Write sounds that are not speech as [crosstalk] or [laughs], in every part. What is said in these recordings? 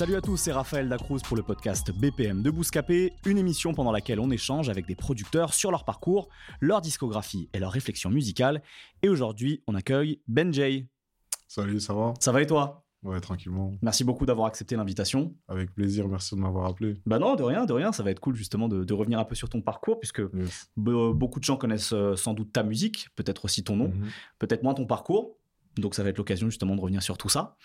Salut à tous, c'est Raphaël Dacruz pour le podcast BPM de Bouscapé, une émission pendant laquelle on échange avec des producteurs sur leur parcours, leur discographie et leur réflexion musicale. Et aujourd'hui, on accueille Ben Jay. Salut, ça va? Ça va et toi? Ouais, tranquillement. Merci beaucoup d'avoir accepté l'invitation. Avec plaisir, merci de m'avoir appelé. Bah non, de rien, de rien, ça va être cool justement de, de revenir un peu sur ton parcours, puisque Yes. be- beaucoup de gens connaissent euh, sans doute ta musique, peut-être aussi ton nom, Mhm. peut-être moins ton parcours. Donc ça va être l'occasion justement de revenir sur tout ça.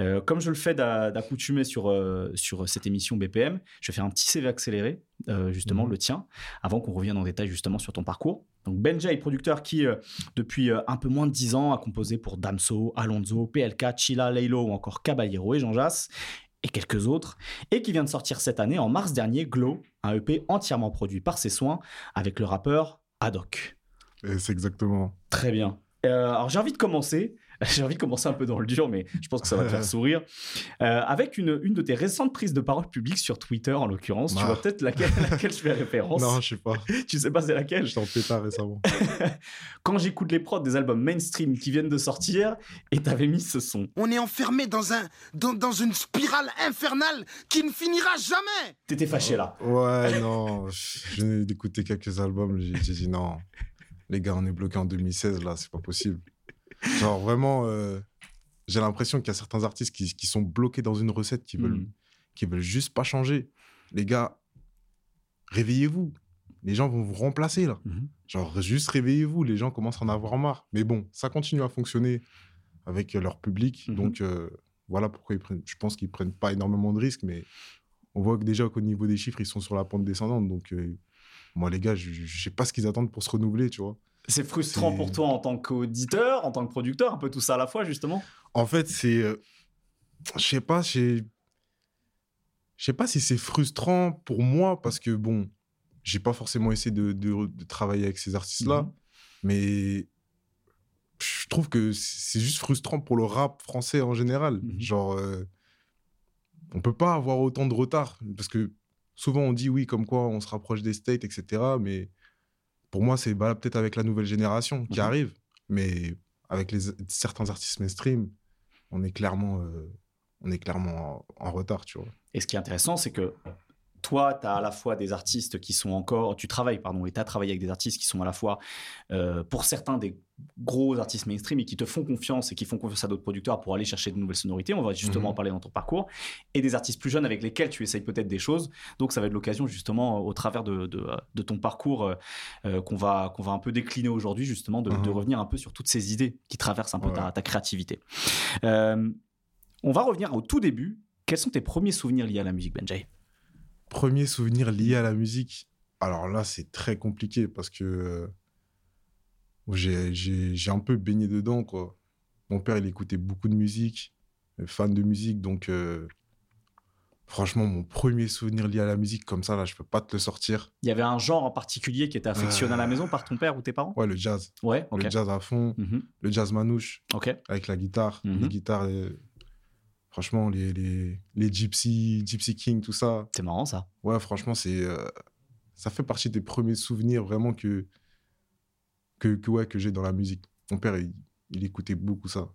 Euh, comme je le fais d'a- d'accoutumer sur, euh, sur cette émission BPM, je vais faire un petit CV accéléré, euh, justement Mhm. le tien, avant qu'on revienne en détail justement sur ton parcours. Donc Benjay, producteur qui, depuis un peu moins de 10 ans, a composé pour Damso, Alonso, PLK, Chila, Laylo ou encore Caballero et Jean Jass, et quelques autres, et qui vient de sortir cette année, en mars dernier, Glow, un EP entièrement produit par ses soins, avec le rappeur. Et c'est exactement. Très bien. Alors j'ai envie de commencer. [laughs] J'ai envie de commencer un peu dans le dur, mais je pense que ça va te faire [laughs] sourire. Euh, avec une, une de tes récentes prises de parole publiques sur Twitter, en l'occurrence. Tu Ah. vois peut-être laquelle, [laughs] laquelle je fais référence. Non, je sais pas. Tu sais pas c'est laquelle? Je t'en pétard récemment. Quand j'écoute les prods des albums mainstream qui viennent de sortir, et t'avais mis ce son. On est enfermé dans, un, dans, dans une spirale infernale qui ne finira jamais. T'étais fâché là. Ouais, non. Je venais d'écouter quelques albums. J'ai j'ai dit non. Les gars, on est bloqué en 2016, là, c'est pas possible. Genre, vraiment, euh, j'ai l'impression qu'il y a certains artistes qui, qui sont bloqués dans une recette, qui veulent, qui veulent juste pas changer. Les gars, réveillez-vous. Les gens vont vous remplacer, là. Mhm. Genre, juste réveillez-vous, les gens commencent à en avoir marre. Mais bon, ça continue à fonctionner avec leur public. Mhm. Donc, euh, voilà pourquoi ils prennent. Je pense qu'ils prennent pas énormément de risques, mais on voit que déjà qu'au niveau des chiffres, ils sont sur la pente descendante. Donc, euh, moi, les gars, je, je sais pas ce qu'ils attendent pour se renouveler, tu vois. C'est frustrant pour toi en tant qu'auditeur, en tant que producteur, un peu tout ça à la fois, justement. En fait, c'est. euh, je sais pas. Je sais pas si c'est frustrant pour moi parce que, bon, j'ai pas forcément essayé de, de- de travailler avec ces artistes-là, Mhm. mais je trouve que c'est juste frustrant pour le rap français en général. Mhm. Genre, euh, on peut pas avoir autant de retard parce que souvent on dit oui, comme quoi on se rapproche des States, etc. Mais pour moi, c'est valable peut-être avec la nouvelle génération qui Mhm. arrive, mais avec les, certains artistes mainstream, on est clairement, euh, on est clairement en, en retard, tu vois. Et ce qui est intéressant, c'est que toi, tu as à la fois des artistes qui sont encore. Tu travailles, pardon, et tu as travaillé avec des artistes qui sont à la fois, euh, pour certains, des gros artistes mainstream et qui te font confiance et qui font confiance à d'autres producteurs pour aller chercher de nouvelles sonorités. On va justement Mhm. en parler dans ton parcours. Et des artistes plus jeunes avec lesquels tu essayes peut-être des choses. Donc, ça va être l'occasion, justement, au travers de, de, de ton parcours euh, euh, qu'on va, qu'on va un peu décliner aujourd'hui, justement, de, de Mhm. revenir un peu sur toutes ces idées qui traversent un peu ta, Ouais. ta créativité. Euh, on va revenir au tout début. Quels sont tes premiers souvenirs liés à la musique, Benjay? Premier souvenir lié à la musique? Alors là, c'est très compliqué parce que euh, j'ai- j'ai j'ai un peu baigné dedans, quoi. Mon père, il écoutait beaucoup de musique, euh, fan de musique, donc euh, franchement, mon premier souvenir lié à la musique, comme ça, là, je peux pas te le sortir. Il y avait un genre en particulier qui était affectionné à la maison par ton père ou tes parents? Ouais, le jazz. Ouais, ok. Le jazz à fond, Mhm, le jazz manouche, ok. avec la guitare. Mhm. Les guitares, euh, franchement, les, les, les Gypsy, Gypsy King, tout ça. C'est marrant ça. Ouais, franchement, c'est euh, ça fait partie des premiers souvenirs vraiment que que, ouais, que j'ai dans la musique. Mon père, il, il écoutait beaucoup ça.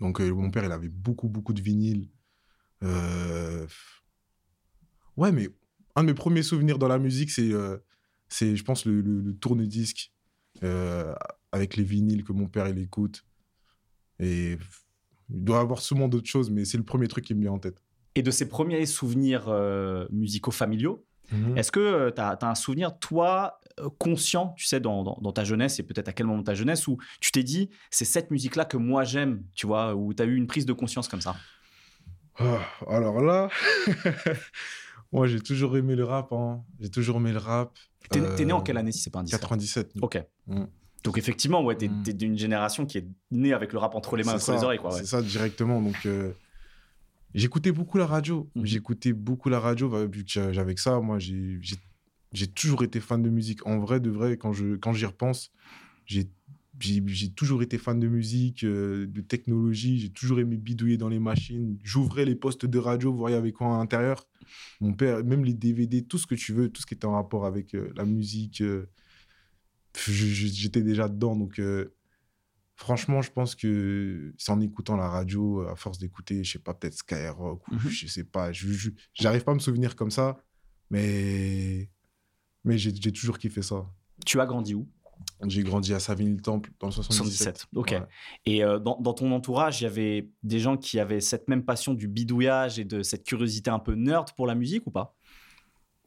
Donc, euh, mon père, il avait beaucoup, beaucoup de vinyles. Euh, Ouais, mais un de mes premiers souvenirs dans la musique, c'est, euh, je pense, le, tourne-disque avec les vinyles que mon père, il écoute. Et il doit avoir sûrement d'autres choses, mais c'est le premier truc qui me vient en tête. Et de ces premiers souvenirs musicaux familiaux, est-ce que tu as, un souvenir, toi, euh, conscient, tu sais, dans, dans- dans ta jeunesse, et peut-être à quel moment de ta jeunesse, où tu t'es dit, c'est cette musique-là que moi j'aime, tu vois, où tu as eu une prise de conscience comme ça? Ah, alors là, [laughs] Moi, j'ai toujours aimé le rap. hein. J'ai toujours aimé le rap. T'es né en Euh, quelle année si c'est pas indiscret 97. Ok. Mm. Donc effectivement, ouais, t'es Mm. t'es d'une génération qui est née avec le rap entre les mains, entre les oreilles, quoi. ouais. C'est ça, directement. Donc, euh, j'écoutais beaucoup la radio. Mhm. J'écoutais beaucoup la radio, bah, vu que j'a- j'avais que ça. Moi, j'ai toujours été fan de musique. En vrai, de vrai, quand j'y quand repense, j'ai toujours été fan de musique, euh, de technologie. J'ai toujours aimé bidouiller dans les machines. J'ouvrais les postes de radio, y avait quoi à l'intérieur. Mon père, même les DVD, tout ce que tu veux, tout ce qui était en rapport avec euh, la musique, euh, j'étais déjà dedans. Donc, franchement, je pense que c'est en écoutant la radio, à force d'écouter, je sais pas, peut-être Skyrock, ou Mhm. je sais pas, j'arrive pas à me souvenir comme ça, mais, mais j'ai j'ai toujours kiffé ça. Tu as grandi où? J'ai grandi à Savigny-le-Temple dans le 77. 77. Ok. Ouais. Et euh, dans, dans ton entourage, il y avait des gens qui avaient cette même passion du bidouillage et de cette curiosité un peu nerd pour la musique ou pas?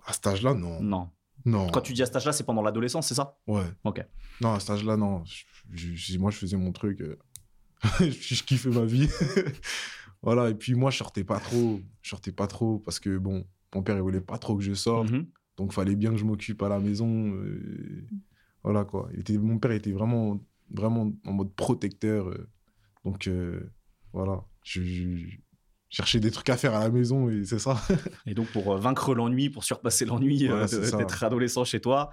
À cet âge-là, non. Non. Non. Quand tu dis à cet âge-là, c'est pendant l'adolescence, c'est ça? Ouais. Ok. Non, à cet âge-là, non. Je- je- moi, je faisais mon truc. euh, [laughs] je, je kiffais ma vie. [laughs] voilà. Et puis, moi, je sortais pas trop. Je sortais pas trop parce que, bon, mon père, il voulait pas trop que je sorte. Mhm. Donc, fallait bien que je m'occupe à la maison. euh, voilà, quoi. Il était, mon père était vraiment, vraiment en mode protecteur. euh, donc, euh, voilà. Je, je- cherchais des trucs à faire à la maison et c'est ça. [laughs] Et donc, pour vaincre l'ennui, pour surpasser l'ennui Voilà, d'être adolescent chez toi,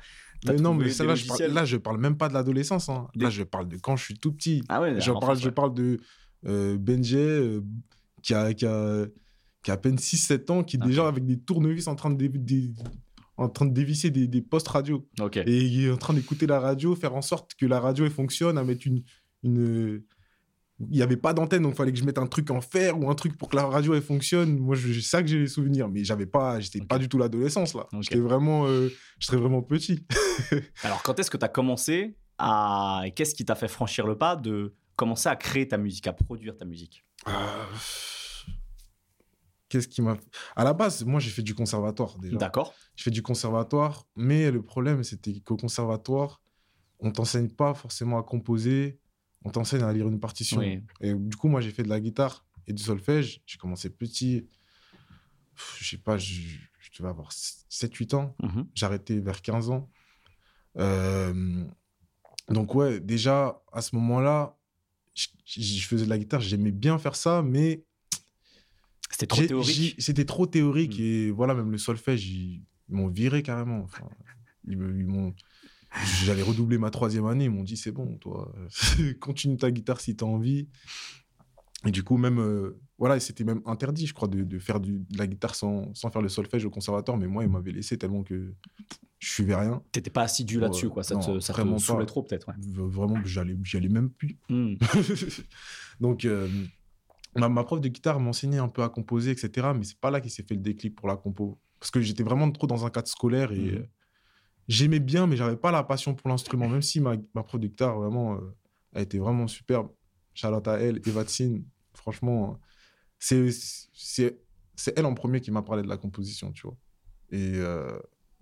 Mais non, mais des ça, là, je parle, là, je parle même pas de l'adolescence. hein. Des- Là, je parle de quand je suis tout petit. Ah ouais, parle, je parle de euh, Benjay euh, qui, a, qui, a, qui a à peine 6-7 ans, qui est déjà avec des tournevis en train de, dé- en train de dévisser des, des postes radio. Et il est en train d'écouter la radio, faire en sorte que la radio elle fonctionne, à mettre une. une... Il n'y avait pas d'antenne, donc il fallait que je mette un truc en fer ou un truc pour que la radio elle fonctionne. Moi, je- c'est ça que j'ai les souvenirs. Mais j'avais pas, j'étais pas du tout l'adolescence là. J'étais vraiment, euh, j'étais vraiment petit. [laughs] Alors, quand est-ce que tu as commencé à. Qu'est-ce qui t'a fait franchir le pas de commencer à créer ta musique, à produire ta musique? Euh, Qu'est-ce qui m'a. À la base, moi, j'ai fait du conservatoire déjà. D'accord. J'ai fait du conservatoire, mais le problème, c'était qu'au conservatoire, on t'enseigne pas forcément à composer, on t'enseigne à lire une partition. Oui. Et du coup, moi, j'ai fait de la guitare et du solfège. J'ai commencé petit. Pff, Je sais pas, je, je devais avoir 7-8 ans. Mhm. J'ai arrêté vers 15 ans. Euh, donc, ouais, déjà, à ce moment-là, je, faisais de la guitare, j'aimais bien faire ça, mais C'était trop théorique. C'était trop théorique Mm. et voilà, même le solfège, ils, ils m'ont viré carrément. Enfin, ils m'ont. J'allais redoubler ma troisième année, ils m'ont dit c'est bon, toi, [laughs] continue ta guitare si t'as envie. Et du coup, même, euh, voilà, c'était même interdit, je crois, de, de faire du- de la guitare sans, sans faire le solfège au conservatoire, mais moi, ils m'avaient laissé tellement que je suivais rien. T'étais pas assidu là-dessus, quoi. Ça te, non, ça te saoulait trop, peut-être. ouais. Vraiment, j'allais, j'y allais même plus. Hmm. [laughs] Donc, euh, ma, ma prof de guitare m'enseignait un peu à composer, etc. Mais c'est pas là qu'il s'est fait le déclic pour la compo. Parce que j'étais vraiment trop dans un cadre scolaire et Mhm. Euh, j'aimais bien, mais j'avais pas la passion pour l'instrument. Même si ma, ma vraiment, euh, a été vraiment superbe. Charlotte à elle, Eva Tsin, franchement, c'est, c'est, elle en premier qui m'a parlé de la composition, tu vois. Et, euh,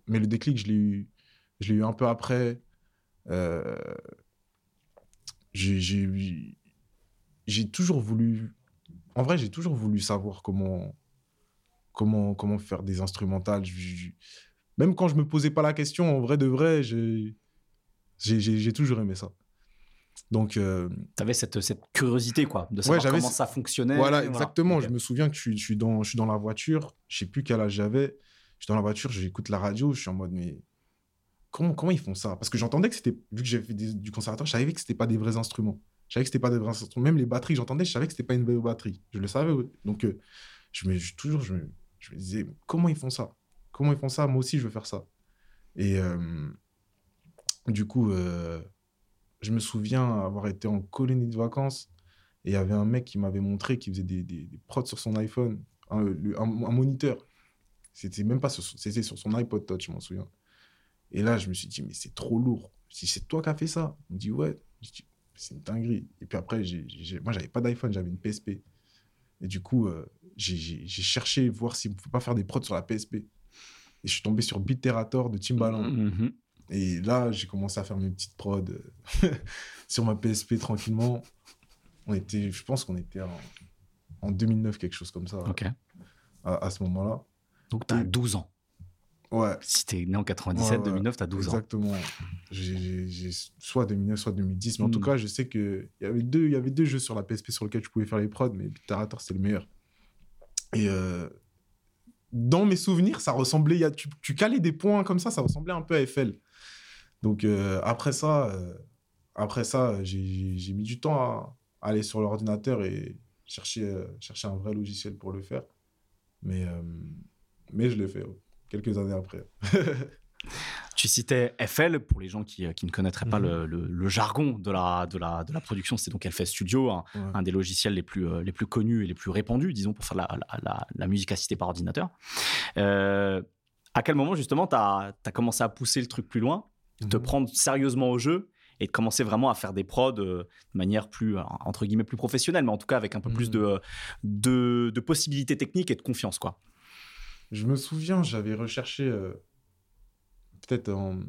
mais le déclic, je l'ai eu, je l'ai eu un peu après. Euh, j'ai, j'ai, toujours voulu. En vrai, j'ai toujours voulu savoir comment, comment, comment faire des instrumentales. Même quand je me posais pas la question, en vrai de vrai, j'ai, toujours aimé ça. Donc, euh, T'avais cette, cette curiosité, quoi, de savoir j'avais comment ça fonctionnait. voilà, exactement. Je me souviens que je suis, je suis, dans, je suis dans la voiture, je sais plus quel âge j'avais. Je suis dans la voiture, j'écoute la radio, je suis en mode, mais comment, comment ils font ça? Parce que j'entendais que c'était, vu que j'ai fait des- du conservatoire, je savais que c'était pas des vrais instruments. Je savais que c'était pas des vrais instruments. Même les batteries que j'entendais, je savais que c'était pas une vraie batterie. Je le savais. ouais. Donc, euh, je me, je- toujours, je me, je me disais, comment ils font ça? Comment ils font ça? Moi aussi, je veux faire ça. Et euh, du coup, euh, je me souviens avoir été en colonie de vacances et il y avait un mec qui m'avait montré qu'il faisait des, des, prods sur son iPhone, un, moniteur. C'était même pas sur, sur son iPod Touch, je m'en souviens. Et là, je me suis dit, mais c'est trop lourd. Si c'est toi qui as fait ça, il me dit, ouais. Je dis, c'est une dinguerie. Et puis après, j'ai, j'ai- moi, j'avais pas d'iPhone, j'avais une PSP. Et du coup, euh, j'ai, cherché voir si on pouvait pas faire des prods sur la PSP. Et je suis tombé sur Beaterator de Timbaland. Mhm. Et là, j'ai commencé à faire mes petites prods euh, [laughs] sur ma PSP tranquillement. On était, je pense qu'on était en, en 2009, quelque chose comme ça, Ok. à, à ce moment-là. Donc, tu as Et- 12 ans. Ouais. Si tu es né en 97, Ouais, ouais, 2009, tu as 12 ans. Exactement. J'ai- soit 2009, soit 2010. Mais en Mm. tout cas, je sais qu'il y avait deux, y avait deux jeux sur la PSP sur lesquels je pouvais faire les prods, mais Bitarator, c'était le meilleur. Et euh, dans mes souvenirs, ça ressemblait. tu, calais des points comme ça, ça ressemblait un peu à FL. Donc euh, après ça, euh, après ça j'ai- mis du temps à, aller sur l'ordinateur et chercher, euh, chercher un vrai logiciel pour le faire. Mais, mais je l'ai fait, ouais, quelques années après. [laughs] Tu citais FL, pour les gens qui, euh, qui ne connaîtraient pas Mhm. le, le- le jargon de la, de la, de la production, c'est donc FL Studio, un, Ouais. un des logiciels les plus, euh, les plus connus et les plus répandus, disons, pour faire la, la, la- assistée par ordinateur. Euh, à quel moment, justement, tu as, commencé à pousser le truc plus loin, de te Mhm. prendre sérieusement au jeu et de commencer vraiment à faire des prods de manière plus, entre guillemets, plus professionnelle, mais en tout cas avec un peu plus Mhm. de, de, de possibilités techniques et de confiance, quoi? Je me souviens, j'avais recherché euh, peut-être en,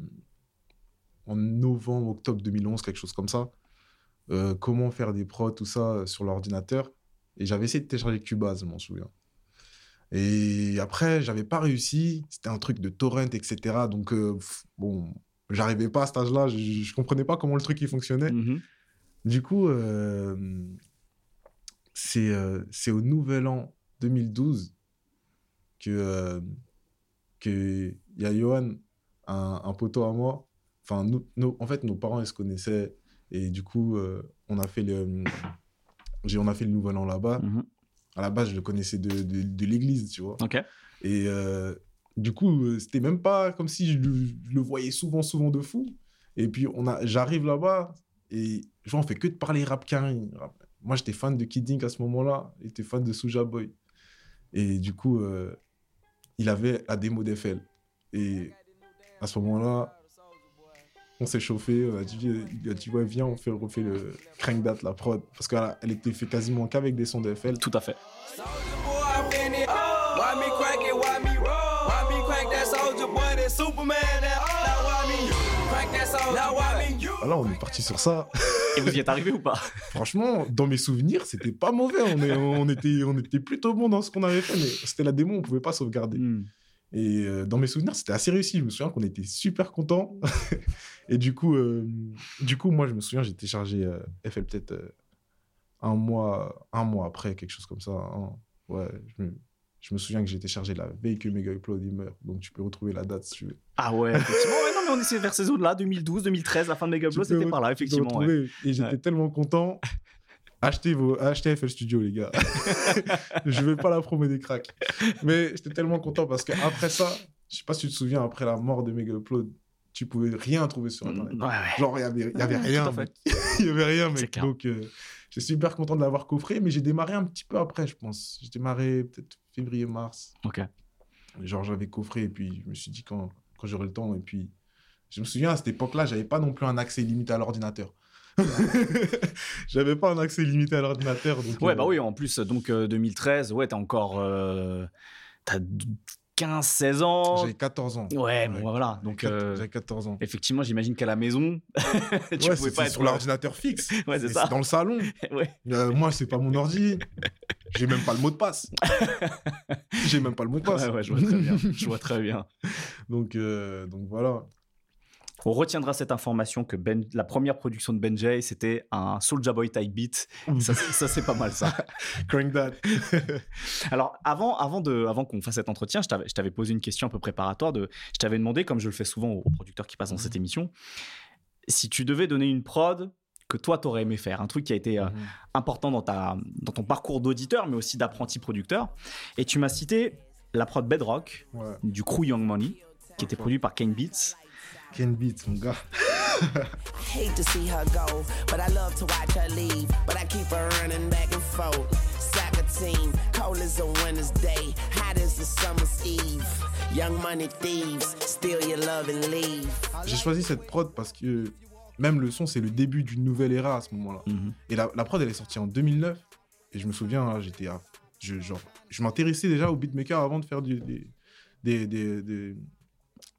en novembre, octobre 2011, quelque chose comme ça, euh, comment faire des prods, tout ça euh, sur l'ordinateur. Et j'avais essayé de télécharger Cubase, je m'en souviens. Et après, j'avais pas réussi. C'était un truc de torrent, etc. Donc, euh, bon, j'arrivais pas à cet âge-là. Je, je comprenais pas comment le truc il fonctionnait. Mhm. Du coup, euh, c'est euh, c'est au Nouvel An 2012 que euh, que il y a Johan, un, un poteau à moi. Enfin, nous, en fait, nos parents ils se connaissaient et du coup, euh, on a fait le [coughs] j'ai- on a fait le Nouvel An là-bas. Mhm. À la base, je le connaissais de, de, de l'église, tu vois. Et euh, du coup, euh, c'était même pas comme si je le, je le voyais souvent, souvent de fou. Et puis, on a, j'arrive là-bas et genre, on fait que de parler rap carré. Rap- Moi, j'étais fan de Kid Ink à ce moment-là. Il était fan de Soulja Boy. Et du coup, euh, il avait la démo d'FL. Et à ce moment-là, on s'est chauffé. On a dit, il a dit, ouais, viens, on, fait, refait le Crank That, la prod. Parce qu'elle elle était fait quasiment qu'avec des sons d'FL. Tout à fait. You? Ah on est parti sur ça. Et vous y êtes arrivé ou pas? [laughs] Franchement, dans mes souvenirs, c'était pas mauvais. On, est, on, était, on était plutôt bon dans ce qu'on avait fait, mais c'était la démo, on pouvait pas sauvegarder. Hmm. Et euh, dans mes souvenirs, c'était assez réussi. Je me souviens qu'on était super contents. [laughs] et du coup, euh, du coup, moi, je me souviens, j'ai téléchargé euh, FL peut-être euh, un, mois, un mois après, quelque chose comme ça. hein. Ouais, je me, je me souviens que j'ai téléchargé la que Mega Upload meurt. Donc, tu peux retrouver la date si tu veux. Ah ouais, effectivement. Ouais, non, mais on est vers ces zones-là, 2012, 2013, la fin de Mega Upload, c'était par là, effectivement. ouais. Et j'étais Ouais. tellement content. [laughs] Achetez, vos, achetez FL Studio, les gars. [laughs] je vais pas la promo des cracks. Mais j'étais tellement content parce qu'après ça, je sais pas si tu te souviens, après la mort de Mega Upload, tu pouvais rien trouver sur Internet. Ouais, ouais. Genre, il y avait, y avait Ouais, rien. [laughs] Il y avait rien, mec. Donc, euh, j'étais super content de l'avoir coffré, mais j'ai démarré un petit peu après, je pense. J'ai démarré peut-être février-mars. Ok. Genre, j'avais coffré et puis je me suis dit quand, quand j'aurai le temps. Et puis, je me souviens, à cette époque-là, j'avais pas non plus un accès limité à l'ordinateur. [laughs] j'avais pas un accès limité à l'ordinateur. donc, Ouais, euh, bah oui, en plus, donc euh, 2013, ouais, t'as encore. euh, t'as 15, 16 ans. J'avais 14 ans. Ouais, bon, voilà. Donc, euh, J'avais 14 ans. effectivement, j'imagine qu'à la maison, [laughs] tu ouais, pouvais pas être. sur l'ordinateur fixe. [laughs] Ouais, c'est ça. dans le salon. Ouais. Euh, moi, c'est pas mon ordi. J'ai même pas le mot de passe. J'ai même pas le mot de passe. Ouais, ouais, je vois très bien. Je vois très bien. donc, euh, donc voilà. On retiendra cette information que ben, la première production de Benjay, c'était un Soulja Boy type beat. Ça, ça c'est pas mal ça. [laughs] Crank that. [laughs] Alors, avant, avant, de, avant qu'on fasse cet entretien, je t'avais, posé une question un peu préparatoire. De, je t'avais demandé, comme je le fais souvent aux, aux producteurs qui passent dans cette émission, si tu devais donner une prod que toi, t'aurais aimé faire, un truc qui a été euh, Mhm. important dans, ta, dans ton parcours d'auditeur, mais aussi d'apprenti producteur. Et tu m'as cité la prod Bedrock Ouais. du crew Young Money, qui était produit par Kane Beats. Ken Beats, mon gars. [laughs] Hate to see her go, but I love to watch her leave. But I keep her running back and forth. Soccer team, cold as a winter's day, hot as a summer's eve. Young money thieves, steal your love and leave. J'ai choisi cette prod parce que même le son, c'est le début d'une nouvelle ère à ce moment-là. Et la, la prod, elle est sortie en 2009. Et je me souviens, hein, j'étais à- je, genre, je m'intéressais déjà au beatmaker avant de faire du- des, des, des, des,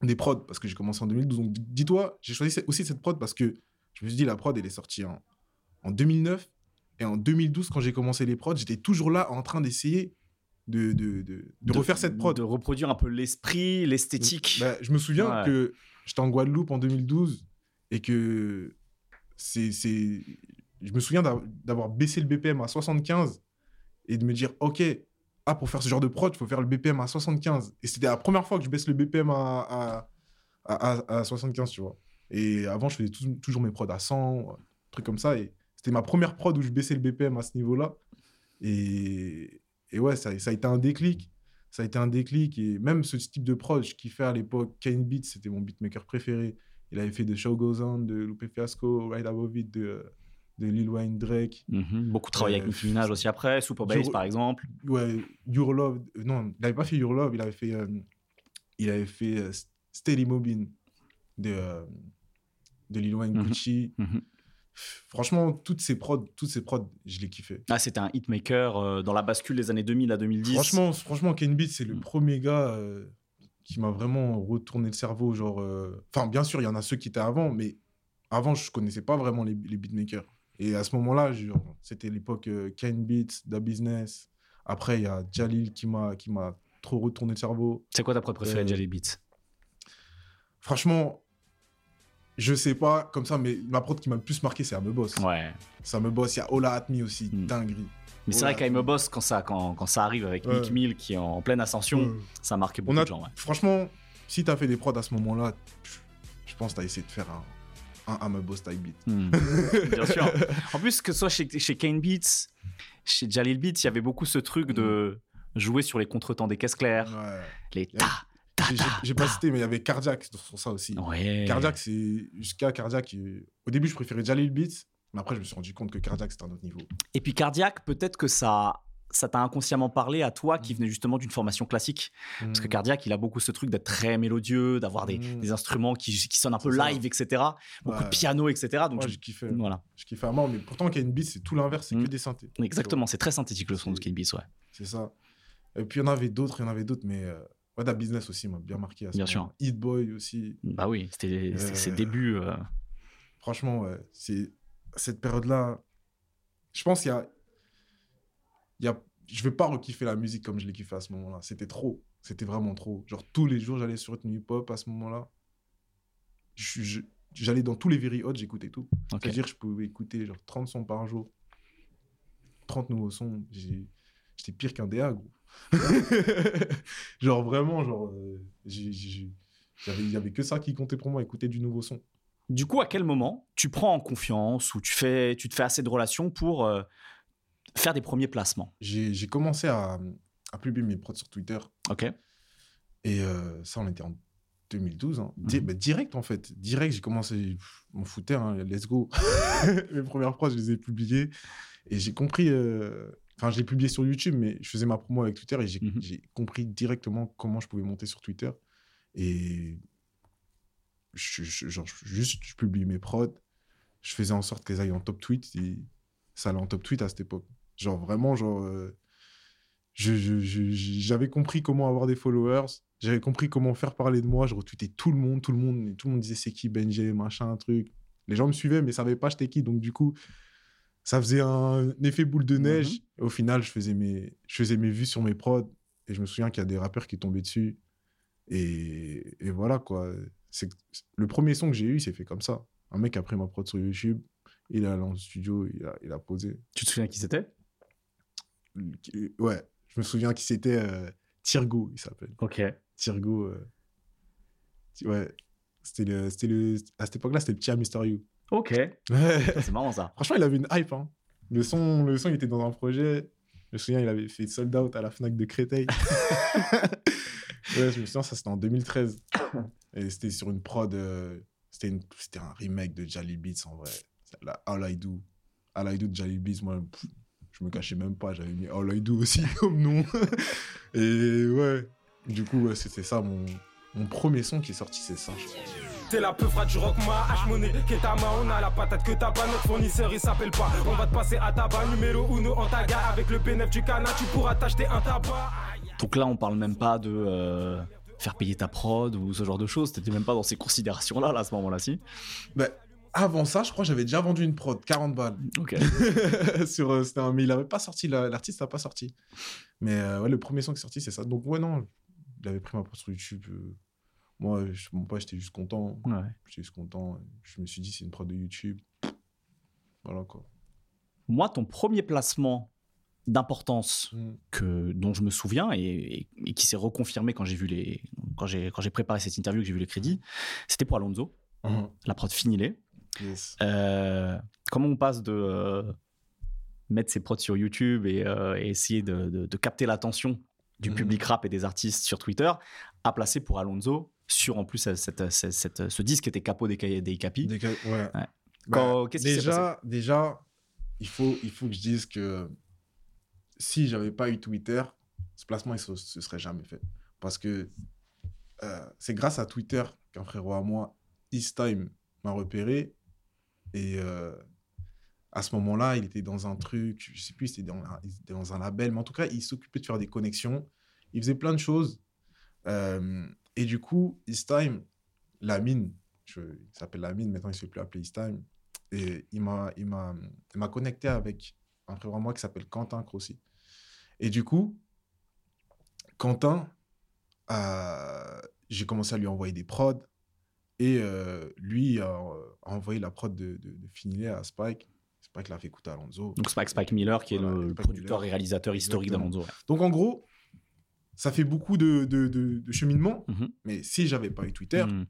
des prods parce que j'ai commencé en 2012. Donc dis-toi, j'ai choisi aussi cette prod parce que je me suis dit, la prod, elle est sortie en, en 2009. Et en 2012, quand j'ai commencé les prods, j'étais toujours là en train d'essayer de, de, de, de refaire cette prod. De reproduire un peu l'esprit, l'esthétique. Bah, je me souviens Ouais. que j'étais en Guadeloupe en 2012 et que c'est. c'est- Je me souviens d'a- d'avoir baissé le BPM à 75 et de me dire, OK, ah, pour faire ce genre de prod, il faut faire le BPM à 75. Et c'était la première fois que je baisse le BPM à, à, à, à- à 75, tu vois. Et avant, je faisais tou- toujours mes prods à 100, trucs comme ça. Et c'était ma première prod où je baissais le BPM à ce niveau-là. Et, et ouais, ça, a été un déclic. Ça a été un déclic. Et même ce type de prod, je kiffais à l'époque. Kane Beats, c'était mon beatmaker préféré. Il avait fait The Show Goes On de Lupe Fiasco, Right Above It de, de Lil Wayne Drake. Mhm. Beaucoup travaillé avec Euh, Nicki Minaj aussi après, Super Bass par exemple. Ouais, Your Love. Non, il n'avait pas fait Your Love, il avait fait, euh, il avait fait euh, Steady Mobbing de, de Lil Wayne Mhm. Gucci. Mhm. Franchement, toutes ces prods, toutes ces prods, je les kiffais. Ah, c'était un hitmaker euh, dans la bascule des années 2000 à 2010. Franchement, franchement, Ken Beats, c'est le Mm. premier gars euh, qui m'a vraiment retourné le cerveau. Genre, euh, enfin, bien sûr, il y en a ceux qui étaient avant, mais avant, je connaissais pas vraiment les, les beatmakers. Et à ce moment-là, c'était l'époque euh, Ken Beats, Da Business. Après, il y a Jalil qui m'a trop retourné le cerveau. c'est quoi ta prod préférée Euh, Jelly Beats? Franchement, je sais pas comme ça, mais ma prod qui m'a le plus marqué, c'est Boss. Ouais. Ça me bosse. Il y a Ola Atmi aussi, Mm. dinguerie. Mais c'est vrai qu'Aim Boss, quand ça, quand, quand ça arrive avec Ouais. Nick Mill qui est en pleine ascension, Ouais. ça a marqué beaucoup a, de gens. Ouais. Franchement, si t'as fait des prods à ce moment-là, je pense que t'as essayé de faire un, un I'm a Boss type beat. Hmm. [laughs] Bien sûr. En plus, que ce soit chez, chez Kane Beats, chez Jalil Beats, il y avait beaucoup ce truc de jouer sur les contretemps des caisses claires, Ouais. les ta, ta, J'ai- ta, J'ai pas cité, mais il y avait Cardiac sur ça aussi. Ouais. Cardiac, c'est jusqu'à Cardiac. Au début, je préférais Jalil Beats, mais après, je me suis rendu compte que Cardiac, c'était un autre niveau. Et puis Cardiac, peut-être que ça ça t'a inconsciemment parlé à toi qui venait justement d'une formation classique? Parce que Cardiac, il a beaucoup ce truc d'être très mélodieux, d'avoir des, Mm. des instruments qui, qui sonnent un peu ça. live, etc. Beaucoup Ouais. de piano, etc. Donc, Moi, je- je kiffais. voilà. Je kiffais à mort, mais pourtant, Beats, c'est tout l'inverse, c'est Mm. que des synthés. Exactement, c'est très synthétique le son de Beats, ouais. C'est ça. Et puis, il y en avait d'autres, il y en avait d'autres, mais. Euh... Ouais, Da Business aussi m'a bien marqué. À ce Bien moment-là. Hit Boy aussi. Bah oui, c'était c'était ses Euh, débuts. euh, Franchement, ouais, c'est cette période-là. Je pense qu'il y a, il y a, je vais pas rekiffer la musique comme je l'ai kiffé à ce moment-là. C'était trop, c'était vraiment trop. Genre tous les jours, j'allais sur une hip-hop à ce moment-là. J'allais dans tous les very hot, j'écoutais tout. ok. C'est-à-dire, je pouvais écouter genre 30 sons par jour, 30 nouveaux sons. J'étais pire qu'un DA, gros. [laughs] genre vraiment, genre, euh, il y avait que ça qui comptait pour moi, écouter du nouveau son. Du coup, à quel moment tu prends en confiance ou tu, fais, tu te fais assez de relations pour euh, faire des premiers placements j'ai commencé à, à publier mes prods sur Twitter. Ok. Et euh, ça, on était en 2012. hein. Mhm. bah, direct, en fait. Direct, j'ai commencé. pff, M'en foutais, hein, let's go. [laughs] mes premières prods, je les ai publiées. Et j'ai compris. euh, Enfin, je l'ai publié sur YouTube, mais je faisais ma promo avec Twitter et j'ai Mhm. compris directement comment je pouvais monter sur Twitter. Et. je- je- genre, juste, je publie mes prods. Je faisais en sorte qu'elles aillent en top tweet. Et ça allait en top tweet à cette époque. Genre, vraiment, genre. euh, je- je- je- j'avais compris comment avoir des followers, j'avais compris comment faire parler de moi, je retweetais tout le monde, tout le monde, tout le monde disait c'est qui Benji, machin, un truc. Les gens me suivaient, mais savaient pas j'étais qui, donc du coup, ça faisait un effet boule de neige. Et au final, je faisais, mes, je faisais mes vues sur mes prods, et je me souviens qu'il y a des rappeurs qui tombaient dessus. Et, et voilà, quoi. C'est Le premier son que j'ai eu, il s'est fait comme ça. Un mec a pris ma prod sur YouTube, il est allé en studio, il a, il a posé. Tu te souviens qui c'était? Ouais, je me souviens qui c'était euh, Tirgo, il s'appelle. Ok. Tirgo. euh, Ouais, c'était le, c'était le, à cette époque-là, c'était le petit Mister You. Ok. [laughs] Ouais. C'est marrant ça. Franchement, il avait une hype. hein. Le, son, le son, il était dans un projet. Je me souviens, il avait fait sold out à la Fnac de Créteil. [laughs] ouais, je me souviens, ça c'était en 2013. Et c'était sur une prod. euh, c'était, une- c'était un remake de Jali Beats en vrai. La All I Do. All I Do de Jali Beats, moi, pff, je me cachais même pas. J'avais mis All I Do aussi [laughs] comme nom. Et ouais, du coup, ouais, c'était ça mon, mon premier son qui est sorti, c'est ça. T'es la peu frate du rock ma est ta main on a la patate que t'as pas notre fournisseur il s'appelle pas On va te passer à tabac numéro uno en taga Avec le bénéf du canard tu pourras t'acheter un tabac Donc là, on parle même pas de euh, faire payer ta prod ou ce genre de choses. T'étais même pas dans ces considérations-là là, à ce moment-là, si? Bah, Avant ça, je crois que j'avais déjà vendu une prod, 40 balles. Ok. [laughs] sur, euh, c'était un- mais il avait pas sorti, la- l'artiste n'a pas sorti. Mais euh, ouais, le premier son qui est sorti, c'est ça. Donc, ouais, non, il avait pris ma prod sur YouTube. euh, moi, je, mon pote, j'étais juste content. Ouais. J'étais juste content. Je me suis dit, c'est une prod de YouTube. Voilà quoi. Moi, ton premier placement d'importance Mm. que dont je me souviens et, et- et qui s'est reconfirmé quand j'ai vu les quand j'ai quand j'ai préparé cette interview que j'ai vu les crédits, c'était pour Alonso, Mhm. la prod finilée. Yes. Euh, comment on passe de euh, mettre ses prods sur YouTube et, euh, et essayer de, de- de capter l'attention du Mhm. public rap et des artistes sur Twitter à placer pour Alonso sur en plus cette- cette- cette- cette- ce disque qui était capot des, des Capi. Des cas- ouais. Ouais. Bah, Quand- déjà, déjà, il faut, il faut que je dise que si j'avais pas eu Twitter, ce placement, il se, se serait jamais fait. Parce que euh, c'est grâce à Twitter qu'un frérot à moi, Easttime, m'a repéré. Et euh, à ce moment-là, il était dans un truc, je sais plus, c'était dans, dans un label, mais en tout cas, il s'occupait de faire des connexions. Il faisait plein de choses. Euh, et du coup, Easttime, la mine, je- il s'appelle la mine, maintenant il ne se fait plus appeler Easttime. Et il m'a, il m'a, il m'a connecté avec un frère à moi qui s'appelle Quentin Crossi. Et du coup, Quentin, euh, j'ai commencé à lui envoyer des prods. Et euh, lui a, a envoyé la prod de, de, à Spike. Spike l'a fait écouter à Alonso. Donc Spike Spike Miller qui est Voilà, le Spike producteur Miller. et réalisateur historique d'Alonso. ouais. Donc en gros, ça fait beaucoup de, de, cheminement. Mhm. Mais si j'avais pas eu Twitter, Mhm.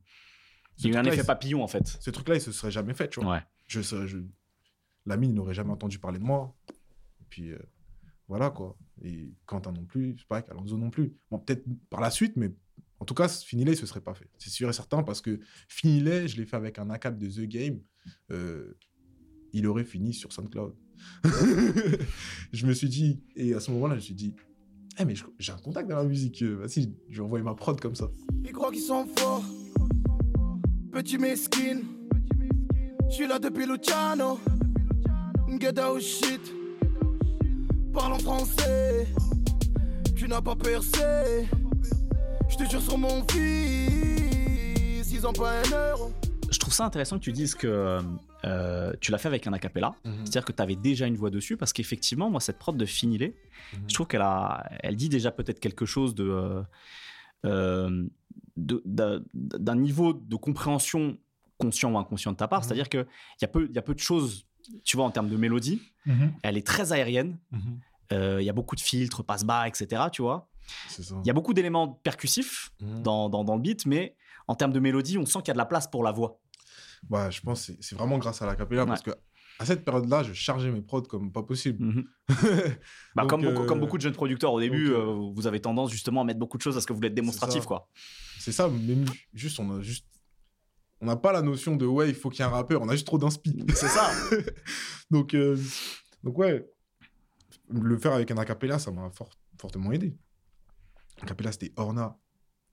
Il y a eu un effet il- papillon en fait. ce truc-là, il se serait jamais fait, tu vois. Ouais. Je je... La mine n'aurait jamais entendu parler de moi. Et puis, euh, voilà, quoi. Et Quentin non plus, Spike, Alonso non plus. Bon, peut-être par la suite, mais en tout cas, Finilé, ce serait pas fait. C'est sûr et certain, parce que Finilé, je l'ai fait avec un ACAP de The Game. euh, il aurait fini sur SoundCloud. [laughs] je me suis dit, et à ce moment-là, je me suis dit, Eh, mais j'ai un contact dans la musique. euh, Vas-y, je vais envoyer ma prod comme ça. Ils croient qu'ils sont forts. Petit mesquine. Je suis là depuis Luciano. Shit. Parle en français. Tu n'as pas percé. Je te jure sur mon fils. Ils ont pas un euro. Je trouve ça intéressant que tu dises que euh, tu l'as fait avec un acapella. C'est-à-dire que tu avais déjà une voix dessus parce qu'effectivement, moi, cette prod de Finilé, Mhm. je trouve qu'elle a, elle dit déjà peut-être quelque chose de, euh, euh, d'un niveau de compréhension conscient ou inconscient de ta part. Mhm. C'est-à-dire qu'il y, a peu- il y a peu de choses, tu vois, en termes de mélodie. Elle est très aérienne. Euh, Il y a beaucoup de filtres, passe-bas, etc. Tu vois. Il y a beaucoup d'éléments percussifs Mhm. dans, dans, dans le beat, mais en termes de mélodie, on sent qu'il y a de la place pour la voix. Bah, je pense que c'est- vraiment grâce à la capella parce que à cette période-là, je chargeais mes prods comme pas possible. Mhm. [laughs] Bah, Donc, comme, beaucoup, euh, comme beaucoup de jeunes producteurs au début, donc, euh, vous avez tendance justement à mettre beaucoup de choses parce que vous voulez être démonstratif. quoi. C'est ça, même juste, on a juste. On n'a pas la notion de ouais, il faut qu'il y ait un rappeur, on a juste trop d'inspi. [laughs] C'est ça. [laughs] donc, euh, donc, ouais, le faire avec un acapella, ça m'a fort- fortement aidé. Acapella, c'était Orna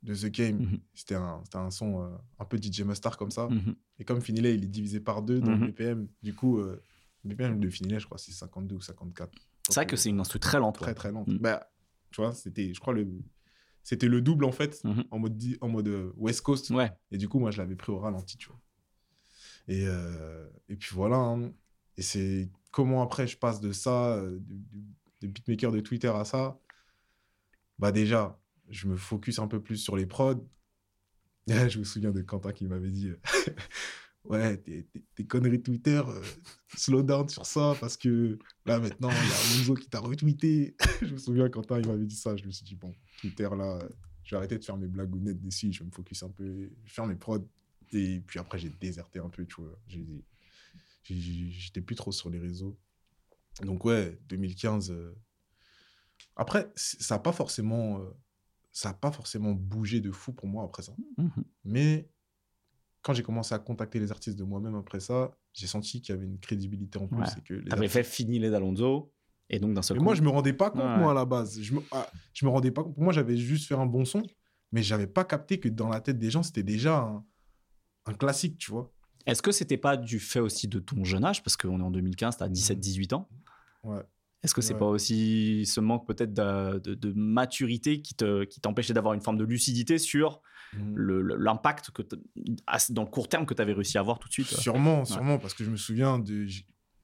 de The Game. Mhm. C'était un, c'était un son euh, un peu DJ Mustard comme ça. Mhm. Et comme Finilé, il est divisé par deux dans Mhm. le BPM, du coup, euh, le BPM de Finilé, je crois, c'est 52 ou 54. C'est vrai que c'est une instru très lente. très ouais. très lente. Mm. Bah, tu vois, c'était, je crois, le, c'était le double en fait, Mhm. en mode, en mode euh, West Coast. Ouais. Et du coup, moi, je l'avais pris au ralenti, tu vois. Et, euh, et puis voilà. hein. Et c'est comment après je passe de ça, euh, de, de- de beatmaker de Twitter à ça? Bah déjà, je me focus un peu plus sur les prods. [laughs] je me souviens de Quentin qui m'avait dit euh, [laughs] Ouais, tes, conneries Twitter, euh, slow down sur ça parce que là maintenant, il y a Monzo qui t'a retweeté. [laughs] je me souviens, Quentin, il m'avait dit ça. Je me suis dit Bon, Twitter là, je vais arrêter de faire mes blagounettes dessus. Je vais me focus un peu, je faire mes prods. Et puis après, j'ai déserté un peu, tu vois. J'étais plus trop sur les réseaux. Donc ouais, 2015. euh, Après, ça n'a pas forcément, ça a pas forcément bougé de fou pour moi après ça. Mhm. Mais quand j'ai commencé à contacter les artistes de moi-même après ça, j'ai senti qu'il y avait une crédibilité en plus. Ouais. et que les T'avais artistes- fait fini les d'Alonso et donc d'un seul Mais coup. moi, je me rendais pas compte, Ouais. moi, à la base. Je me, ah, je me rendais pas compte. Pour moi, j'avais juste fait un bon son, mais j'avais pas capté que dans la tête des gens, c'était déjà un, un classique, tu vois. Est-ce que c'était pas du fait aussi de ton jeune âge? Parce qu'on est en 2015, t'as 17-18 ans. Ouais. Est-ce que c'est Ouais. pas aussi ce manque peut-être de, de- de maturité qui te- qui t'empêchait d'avoir une forme de lucidité sur le- l'impact que dans le court terme que tu avais réussi à avoir tout de suite. Sûrement, sûrement, parce que je me souviens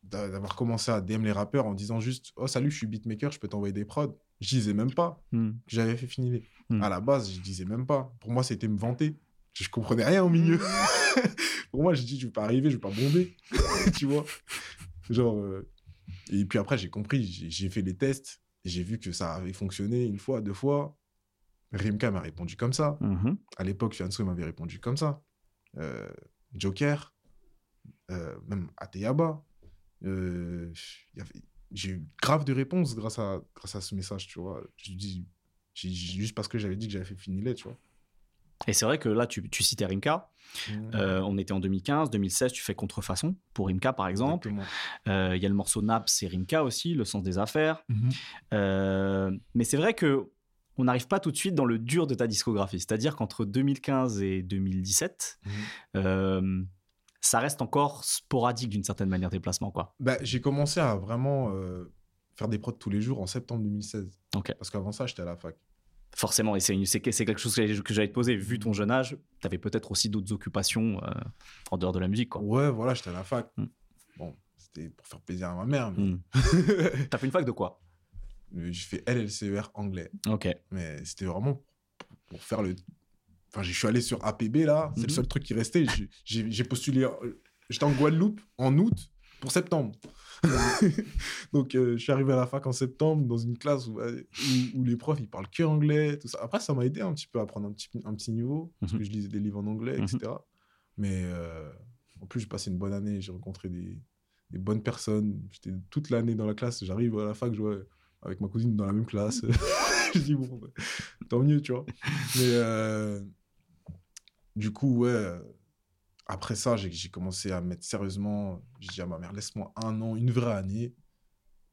d'avoir commencé à DM les rappeurs en disant juste Oh, salut, je suis beatmaker, je peux t'envoyer des prods. Je disais même pas que j'avais fait finir. Hmm. À la base, je disais même pas. Pour moi, c'était me vanter. Je, je comprenais rien au milieu. [laughs] Pour moi, j'ai dit Je vais pas arriver, je vais pas bomber. [laughs] tu vois? Genre. euh, Et puis après, j'ai compris, j'ai fait les tests, j'ai vu que ça avait fonctionné une fois, deux fois. Rimka m'a répondu comme ça. Mhm. À l'époque, Fianso m'avait répondu comme ça. Euh, Joker, euh, même Ateyaba. Euh, j'ai eu grave de réponses grâce à, grâce à ce message, tu vois. Je dis, juste parce que j'avais dit que j'avais fait Finilet, tu vois. Et c'est vrai que là, tu, tu citais Rimka. Euh, on était en 2015, 2016, tu fais Contrefaçon pour Rimka, par exemple. Euh, Il y a le morceau Naps, c'est Rimka aussi, Le sens des affaires. Mhm. Euh, mais c'est vrai que on n'arrive pas tout de suite dans le dur de ta discographie. C'est-à-dire qu'entre 2015 et 2017, Mhm. euh, ça reste encore sporadique d'une certaine manière tes placements, quoi. Bah, j'ai commencé à vraiment faire des prods tous les jours en septembre 2016. Ok. Parce qu'avant ça, j'étais à la fac. Forcément, et c'est quelque chose que j'allais- te poser. Vu ton jeune âge, tu avais peut-être aussi d'autres occupations euh, en dehors de la musique, quoi. Ouais, voilà, j'étais à la fac. Mm. Bon, c'était pour faire plaisir à ma mère, mais Hmm. [laughs] T'as fait une fac de quoi? J'ai fait LLCER anglais. Ok. Mais c'était vraiment pour, faire le. Enfin, je suis allé sur APB là, c'est le seul truc qui restait. J'ai postulé. euh, J'étais en Guadeloupe en août pour septembre. [laughs] Donc, euh, je suis arrivé à la fac en septembre dans une classe où, euh, où, où les profs ils parlent que anglais, tout ça. Après, ça m'a aidé un petit peu à apprendre un petit, un petit niveau parce Mhm. que je lisais des livres en anglais, Mhm. etc. Mais euh, en plus, j'ai passé une bonne année. J'ai rencontré des, des bonnes personnes. J'étais toute l'année dans la classe. J'arrive à la fac, je vois avec ma cousine dans la même classe. [laughs] [laughs] je dis, bon, bah, tant mieux, tu vois. Mais euh, du coup, ouais, après ça, j'ai commencé à me mettre sérieusement. J'ai dit à ma mère, laisse-moi un an, une vraie année.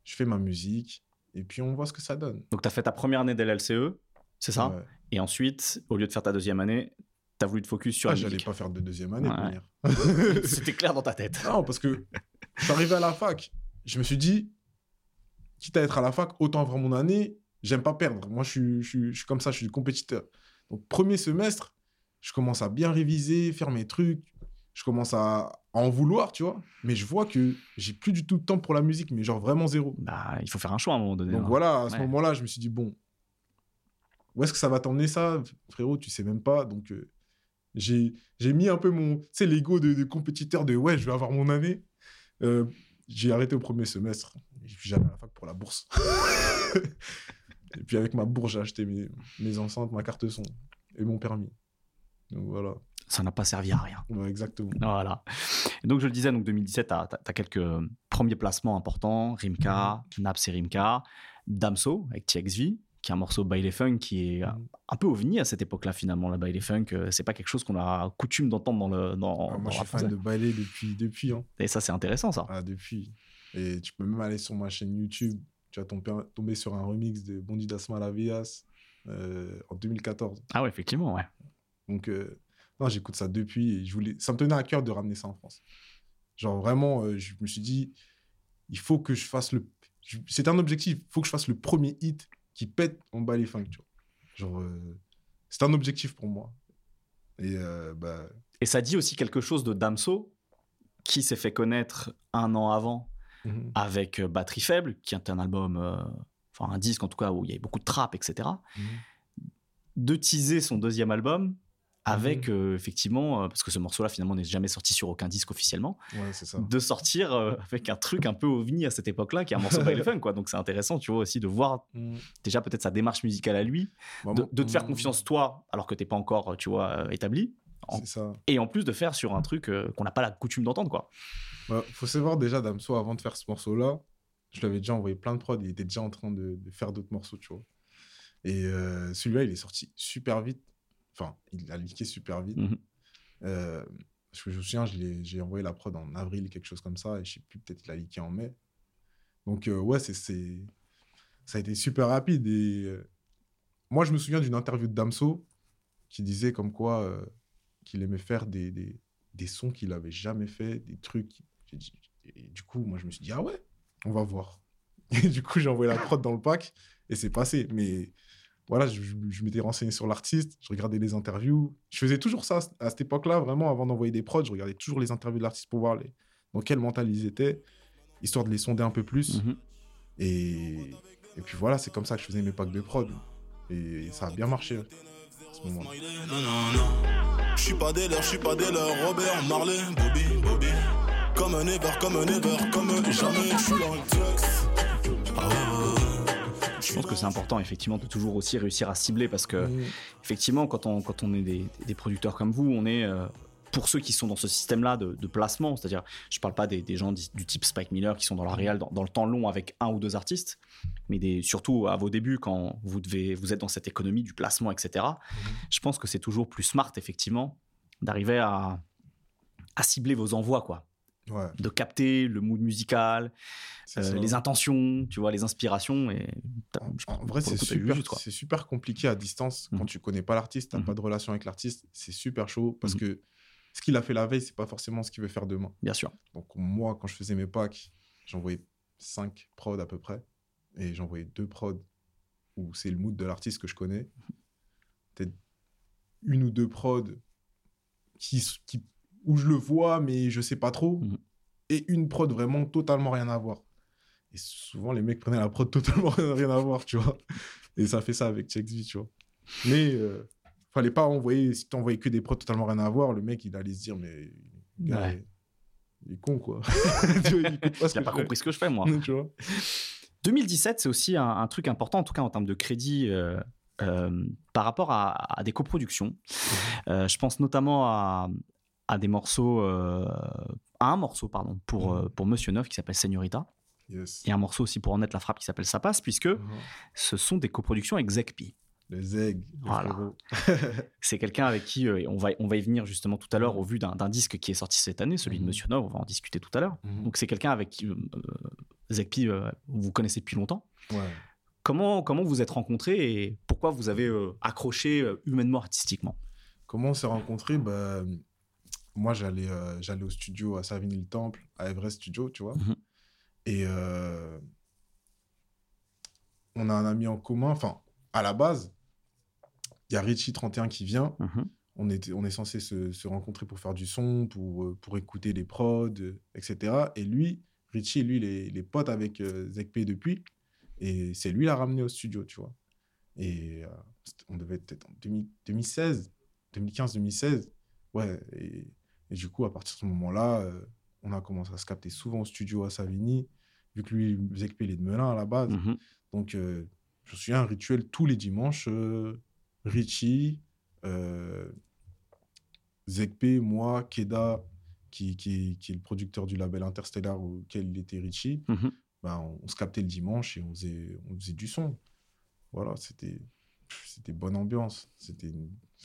Je fais ma musique et puis on voit ce que ça donne. Donc, tu as fait ta première année d'LLCE, c'est ça? Ouais. Et ensuite, au lieu de faire ta deuxième année, tu as voulu te focus sur Ah, la j'allais musique. pas faire de deuxième année. Ouais. [laughs] C'était clair dans ta tête. Non, parce que je suis arrivé à la fac. Je me suis dit, quitte à être à la fac, autant avoir mon année. J'aime pas perdre. Moi, je suis, je, suis, je suis comme ça, je suis compétiteur. Donc, premier semestre, je commence à bien réviser, faire mes trucs. Je commence à, à en vouloir, tu vois. Mais je vois que j'ai plus du tout de temps pour la musique, mais genre vraiment zéro. Bah, il faut faire un choix à un moment donné. Donc hein. voilà, à ce Ouais. moment-là, je me suis dit, bon, où est-ce que ça va t'emmener ça Frérot, tu sais même pas. Donc, euh, j'ai mis un peu mon, tu sais, l'ego de, de compétiteur de, ouais, je vais avoir mon année. Euh, j'ai arrêté au premier semestre. Et puis j'allais à la fac pour la bourse. [laughs] et puis avec ma bourse, j'ai acheté mes, mes enceintes, ma carte son et mon permis. Donc voilà, Ça n'a pas servi à rien. Ouais, exactement. Voilà. Et donc, je le disais, donc 2017, tu as, quelques euh, premiers placements importants Rimka, Naps et Rimka, Damso avec TXV, qui est un morceau Baile Funk qui est euh, Mhm. un peu ovni à cette époque-là, finalement. La Baile Funk, euh, c'est pas quelque chose qu'on a coutume d'entendre dans le. Dans, Ah, dans moi, je le suis fan de ballet depuis, depuis hein. Et ça, c'est intéressant, ça. Ah, depuis. Et tu peux même aller sur ma chaîne YouTube. Tu vas tomber, tomber sur un remix de Bondi Dasma Lavias euh, en 2014. Ah ouais, effectivement, ouais. Donc, euh, non, j'écoute ça depuis. Et je voulais... Ça me tenait à cœur de ramener ça en France. Genre, vraiment, euh, je me suis dit, il faut que je fasse le. C'est un objectif. Il faut que je fasse le premier hit qui pète en bas les funk, tu vois. Genre, euh, c'est un objectif pour moi. Et euh, bah, Et ça dit aussi quelque chose de Damso, qui s'est fait connaître un an avant mhm. avec Batterie Faible, qui est un album, enfin un disque en tout cas où il y avait beaucoup de trap, etc. Mhm. De teaser son deuxième album avec Mhm. euh, effectivement, euh, parce que ce morceau-là finalement n'est jamais sorti sur aucun disque officiellement, ouais, c'est ça. de sortir euh, avec un truc un peu ovni à cette époque-là, qui est un morceau [laughs] by Funk, quoi. Donc c'est intéressant, tu vois, aussi de voir Mhm. déjà peut-être sa démarche musicale à lui, Bah, de, te faire confiance toi, alors que t'es pas encore, tu vois, établi, en- C'est ça. et en plus de faire sur un truc qu'on n'a pas la coutume d'entendre, quoi. Bah, faut savoir déjà, Damso, avant de faire ce morceau-là, je lui avais déjà envoyé plein de prods. Il était déjà en train de, de faire d'autres morceaux, tu vois. Et celui-là, il est sorti super vite. Enfin, il a leaké super vite. Mhm. Euh, parce que je me souviens, j'ai envoyé la prod en avril, quelque chose comme ça. Et je sais plus, peut-être qu'il a leaké en mai. Donc, euh, ouais, c'est, ça a été super rapide. Et euh, moi, je me souviens d'une interview de Damso qui disait comme quoi euh, qu'il aimait faire des, des, des sons qu'il avait jamais fait, des trucs. Et du coup, moi, je me suis dit, ah ouais, on va voir. [laughs] Et du coup, j'ai envoyé la prod dans le pack et c'est passé. Mais voilà, je, je- je m'étais renseigné sur l'artiste, je regardais les interviews. Je faisais toujours ça à cette époque-là, vraiment, avant d'envoyer des prods, je regardais toujours les interviews de l'artiste pour voir les, dans quel mental ils étaient, histoire de les sonder un peu plus. Mhm. Et, et puis voilà, c'est comme ça que je faisais mes packs de prod. Et ça a bien marché à ce moment-là. Non, non, non. Je suis pas des leurs, je suis pas des leurs. Robert, Marley, Bobby, Bobby. Comme un ever, comme un ever, comme jamais. Je suis dans le. Ah ouais. Je pense que c'est important effectivement de toujours aussi réussir à cibler parce que Mm. effectivement quand on, quand on est des, des producteurs comme vous, on est euh, pour ceux qui sont dans ce système-là de, de placement, c'est-à-dire je parle pas des, des gens du type Spike Miller qui sont dans la réal dans, dans le temps long avec un ou deux artistes, mais des, surtout à vos débuts quand vous devez vous êtes dans cette économie du placement, etc. Je pense que c'est toujours plus smart effectivement d'arriver à, à cibler vos envois quoi, Ouais, de capter le mood musical, euh, les intentions, tu vois, les inspirations et En, vrai, c'est super, c'est compliqué à distance quand Mhm. tu connais pas l'artiste, t'as Mhm. pas de relation avec l'artiste. C'est super chaud parce Mhm. que ce qu'il a fait la veille, c'est pas forcément ce qu'il veut faire demain. Bien sûr. Donc moi, quand je faisais mes packs, j'envoyais 5 prods à peu près. Et j'envoyais deux prods où c'est le mood de l'artiste que je connais. Peut-être une ou deux prods qui, où je le vois, mais je sais pas trop. Mhm. Et une prod vraiment totalement rien à voir. Et souvent, les mecs prenaient la prod [laughs] totalement rien à voir, tu vois. Et ça fait ça avec ChecksV, tu vois. Mais euh, fallait pas envoyer, si t'envoyais que des prods totalement rien à voir, le mec, il allait se dire, mais. le gars, Ouais. il est con, quoi. [laughs] tu vois, il pas ce n'a pas compris ce que je fais, moi. [laughs] tu vois. 2017, c'est aussi un, un truc important, en tout cas en termes de crédit, euh, euh, par rapport à, à des coproductions. Euh, je pense notamment à, à des morceaux, euh, à un morceau, pardon, pour, euh, pour Monsieur Neuf qui s'appelle Señorita, Yes. et un morceau aussi pour En être la frappe qui s'appelle Ça passe, puisque Mhm. ce sont des coproductions avec Zekpi. Aigles, les Voilà. [laughs] C'est quelqu'un avec qui, euh, on, va, on va y venir justement tout à l'heure au vu d'un disque qui est sorti cette année, celui de Mhm. Monsieur Neuf, on va en discuter tout à l'heure. Mhm. Donc c'est quelqu'un avec qui euh, Zekpi, euh, vous connaissez depuis longtemps. Ouais. Comment, comment vous êtes rencontrés et pourquoi vous avez accroché humainement, artistiquement? Comment on s'est rencontrés? Bah, Moi, j'allais euh, j'allais au studio à Savigny-le-Temple, à Everest Studio, tu vois. Mhm. Et euh, on a un ami en commun. Enfin, à la base, il y a Richie31 qui vient. Mhm. On, était, on est censé se, se rencontrer pour faire du son, pour, euh, pour écouter les prods, etc. Et lui, Richie, lui, il est, il est pote avec euh, depuis. Et c'est lui qui l'a ramené au studio, tu vois. Et on devait être peut-être en 2000 2016, 2015-2016. Ouais, et, et du coup, à partir de ce moment-là, euh, on a commencé à se capter souvent au studio à Savigny, vu que lui, Zekp, il est de Melun à la base. Mhm. Donc, euh, je me souviens, un rituel tous les dimanches. euh, Richie, Zekpe, moi, Keda, qui, qui, qui est le producteur du label Interstellar auquel il était Richie, Mhm. ben, on, on se captait le dimanche et on faisait, on faisait du son. Voilà, c'était c'était bonne ambiance. C'était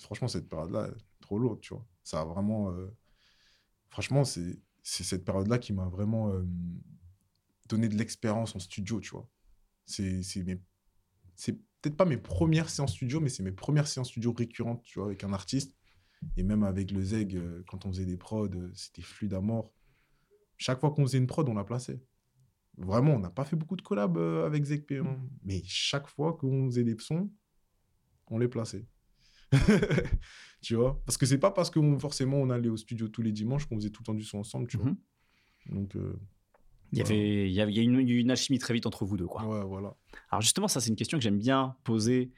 Franchement, cette période-là, trop lourde, tu vois. Ça a vraiment... euh, Franchement, c'est cette période-là qui m'a vraiment euh, donné de l'expérience en studio, tu vois. C'est peut-être pas mes premières séances studio, mais c'est mes premières séances studio récurrentes, tu vois, avec un artiste. Et même avec le Zeg, euh, quand on faisait des prods, euh, c'était fluide à mort. Chaque fois qu'on faisait une prod, on la plaçait. Vraiment, on n'a pas fait beaucoup de collabs avec Zeg P, hein. mais chaque fois qu'on faisait des sons, on les plaçait. [laughs] tu vois? Parce que c'est pas parce que on- forcément on allait au studio tous les dimanches qu'on faisait tout le temps du son ensemble, tu vois. Mhm. Donc, euh, Il y Voilà. avait, il y a une, alchimie très vite entre vous deux. Quoi. ouais, voilà. Alors justement, ça c'est une question que j'aime bien poser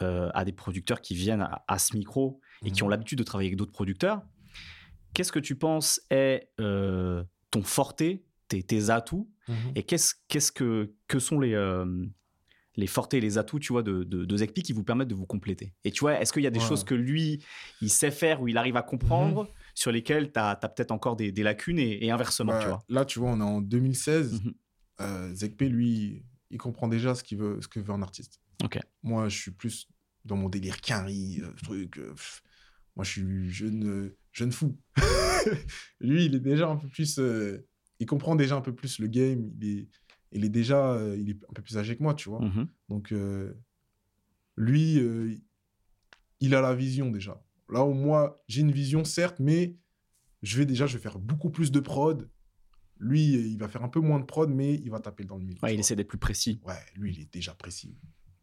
euh, à des producteurs qui viennent à, à ce micro et qui Mhm. ont l'habitude de travailler avec d'autres producteurs. Qu'est-ce que tu penses est euh, ton forté, tes, tes atouts? Mhm. et qu'est-ce, qu'est-ce que, que sont les, euh, les fortés et les atouts tu vois, de, de, de Zekpi qui vous permettent de vous compléter Et tu vois, est-ce qu'il y a des Ouais. choses que lui, il sait faire ou il arrive à comprendre sur lesquelles tu as, peut-être encore des, des lacunes et, et inversement, Bah, tu vois? Là, tu vois, on est en 2016. Mhm. Euh, Zekpe, lui, il comprend déjà ce, qu'il veut, ce que veut un artiste. Ok. Moi, je suis plus dans mon délire carry, euh, truc. euh, moi, je suis jeune, jeune fou. [laughs] lui, il est déjà un peu plus. il comprend déjà un peu plus le game. Il est, il est déjà. euh, il est un peu plus âgé que moi, tu vois. Mhm. Donc, euh, lui, euh, il a la vision déjà. Là où moi, j'ai une vision, certes, mais je vais déjà, je vais faire beaucoup plus de prod. Lui, il va faire un peu moins de prod, mais il va taper dans le. Ouais, tu il vois. essaie d'être plus précis. Ouais, lui, il est déjà précis.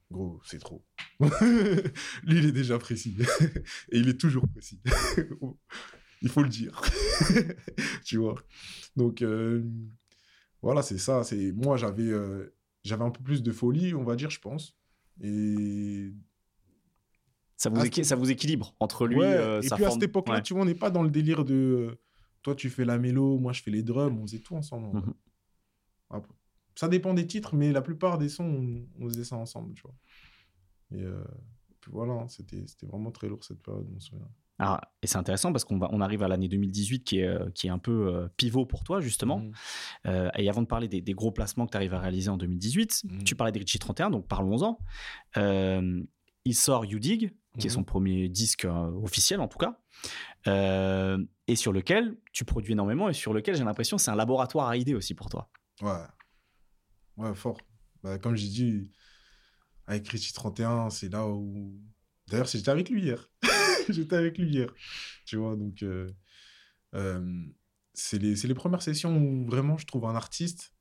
Gros, c'est trop. [laughs] Lui, il est déjà précis. [laughs] Et il est toujours précis. [laughs] il faut le dire. tu vois. Donc, voilà, c'est ça. C'est Moi, j'avais euh, j'avais un peu plus de folie, on va dire, je pense. Et Ça vous, équi- c'est- ça vous équilibre entre lui Ouais, euh, et sa puis à cette époque-là, Ouais. tu vois, on n'est pas dans le délire de euh, toi tu fais la mélo, moi je fais les drums, on faisait tout ensemble. Mhm. Après, ça dépend des titres, mais la plupart des sons, on, on faisait ça ensemble, tu vois. Et euh, puis voilà, c'était c'était vraiment très lourd cette période, je me souviens. Ah, et c'est intéressant parce qu'on on arrive à l'année 2018 qui est, euh, qui est un peu euh, pivot pour toi, justement. Mhm. Euh, et avant de parler des, des gros placements que tu arrives à réaliser en 2018, Mhm. tu parlais de Richie 31, donc parlons-en. Euh, il sort You Dig, qui est Mhm. son premier disque euh, officiel en tout cas, euh, et sur lequel tu produis énormément et sur lequel j'ai l'impression que c'est un laboratoire à idées aussi pour toi. Ouais. Ouais, fort. Bah, comme j'ai dit, avec Richie 31, c'est là où. D'ailleurs, j'étais avec lui hier. [laughs] [laughs] j'étais avec lui hier. Tu vois, donc. euh, euh, c'est les, premières sessions où vraiment je trouve un artiste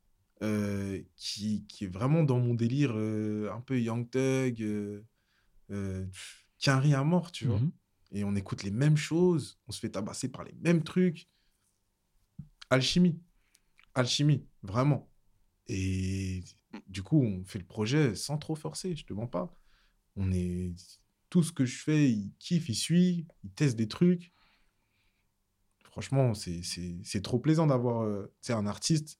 euh, qui, qui est vraiment dans mon délire euh, un peu Young Thug, qui a rien à mort, tu vois. Mhm. Et on écoute les mêmes choses, on se fait tabasser par les mêmes trucs. Alchimie. Alchimie, vraiment. Et du coup, on fait le projet sans trop forcer, je te mens pas. On est. Tout ce que je fais, il kiffe, il suit, il teste des trucs. Franchement, c'est- trop plaisant d'avoir euh, un artiste.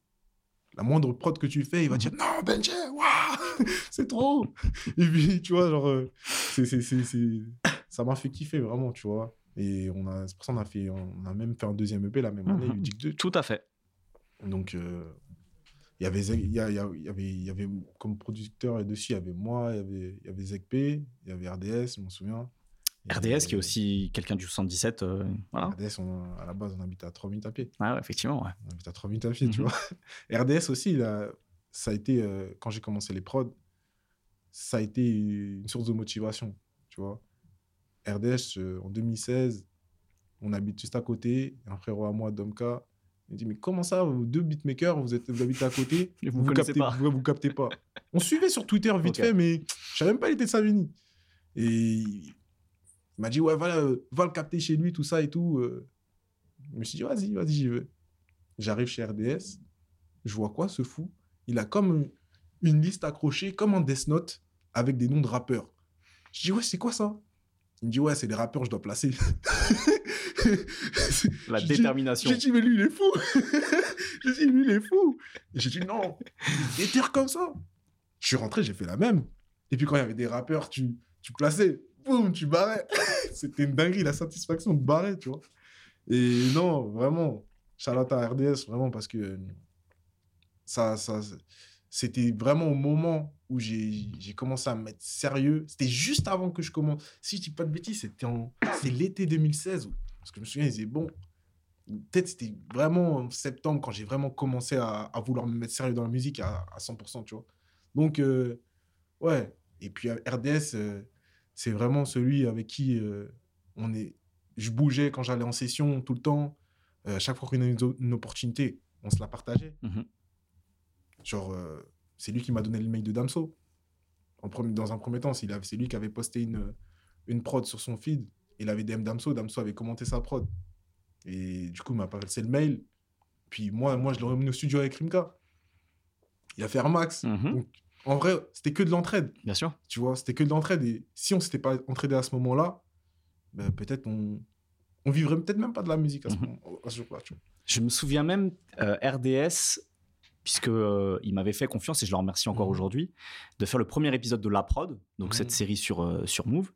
La moindre prod que tu fais, il va dire Non, Benji, waouh, [laughs] c'est trop. Et puis, tu vois, genre, euh, c'est- ça m'a fait kiffer vraiment, tu vois. Et on a, c'est pour ça qu'on a, fait, on a même fait un deuxième EP la même année, Mhm. Ludic 2. Tout à fait. Donc, euh, il y avait, il y, avait, il y avait comme producteur dessus, il y avait moi, il y avait, il y avait il y avait RDS, je m'en souviens. Et, RDS qui est aussi quelqu'un du 77. euh, voilà. RDS, on- à la base, on habite à 3 minutes à pied. Ah ouais, effectivement. ouais. On habite à 3 minutes à pied, tu Mhm. vois. [laughs] RDS aussi, a- ça a été, euh, quand j'ai commencé les prods, ça a été une source de motivation, tu vois. RDS, euh, en 2016, on habite juste à côté. Un frérot à moi, Domka, il dit Mais comment ça, vous deux beatmakers, vous, êtes, vous habitez à côté [laughs] Et vous connaissez captez, pas. Vous, vous captez pas. On suivait sur Twitter vite fait, mais je savais même pas il était de Savini. Et il m'a dit Ouais, euh, va le capter chez lui, tout ça et tout. euh. Je me suis dit Vas-y, vas-y, j'y vais. J'arrive chez RDS, je vois quoi ce fou? Il a comme une liste accrochée, comme en Death Note, avec des noms de rappeurs. Je dis Ouais, c'est quoi ça? Il me dit Ouais, c'est des rappeurs, je dois placer. La [laughs] détermination. J'ai dit, mais lui, il est fou. [laughs] j'ai dit, lui, il est fou. J'ai dit, non, il est terre comme ça. Je suis rentré, j'ai fait la même. Et puis quand il y avait des rappeurs, tu, tu plaçais, boum, tu barrais. [laughs] C'était une dinguerie, la satisfaction de barrer, tu vois. Et non, vraiment, Charlotte à RDS, vraiment, parce que ça, ça, c'était vraiment au moment où j'ai commencé à me mettre sérieux. C'était juste avant que je commence. Si je dis pas de bêtises, c'était en... l'été 2016. où- Parce que je me souviens, ils disaient, bon, peut-être c'était vraiment en septembre quand j'ai vraiment commencé à, vouloir me mettre sérieux dans la musique à, à 100%, tu vois. Donc, euh, ouais. Et puis euh, RDS, euh, c'est vraiment celui avec qui on est. Je bougeais quand j'allais en session tout le temps. Chaque fois qu'on a une, une opportunité, on se la partageait. Mhm. Genre, euh, c'est lui qui m'a donné le mail de Damso. En premier, dans un premier temps, c'est lui qui avait posté une, une prod sur son feed. Il avait DM Damso, Damso avait commenté sa prod. Et du coup, il m'a passé le mail. Puis moi, moi je l'ai remis au studio avec Rimka. Il a fait Air Max. Mhm. Donc, en vrai, c'était que de l'entraide. Bien sûr. Tu vois, c'était que de l'entraide. Et si on s'était pas entraidé à ce moment-là, ben, peut-être on, on vivrait peut-être même pas de la musique à ce, Mhm. moment- à ce jour-là. tu vois. Je me souviens même euh, RDS, puisque euh, il m'avait fait confiance et je le remercie encore Mhm. aujourd'hui, de faire le premier épisode de La Prod, donc cette série sur, euh, sur Move.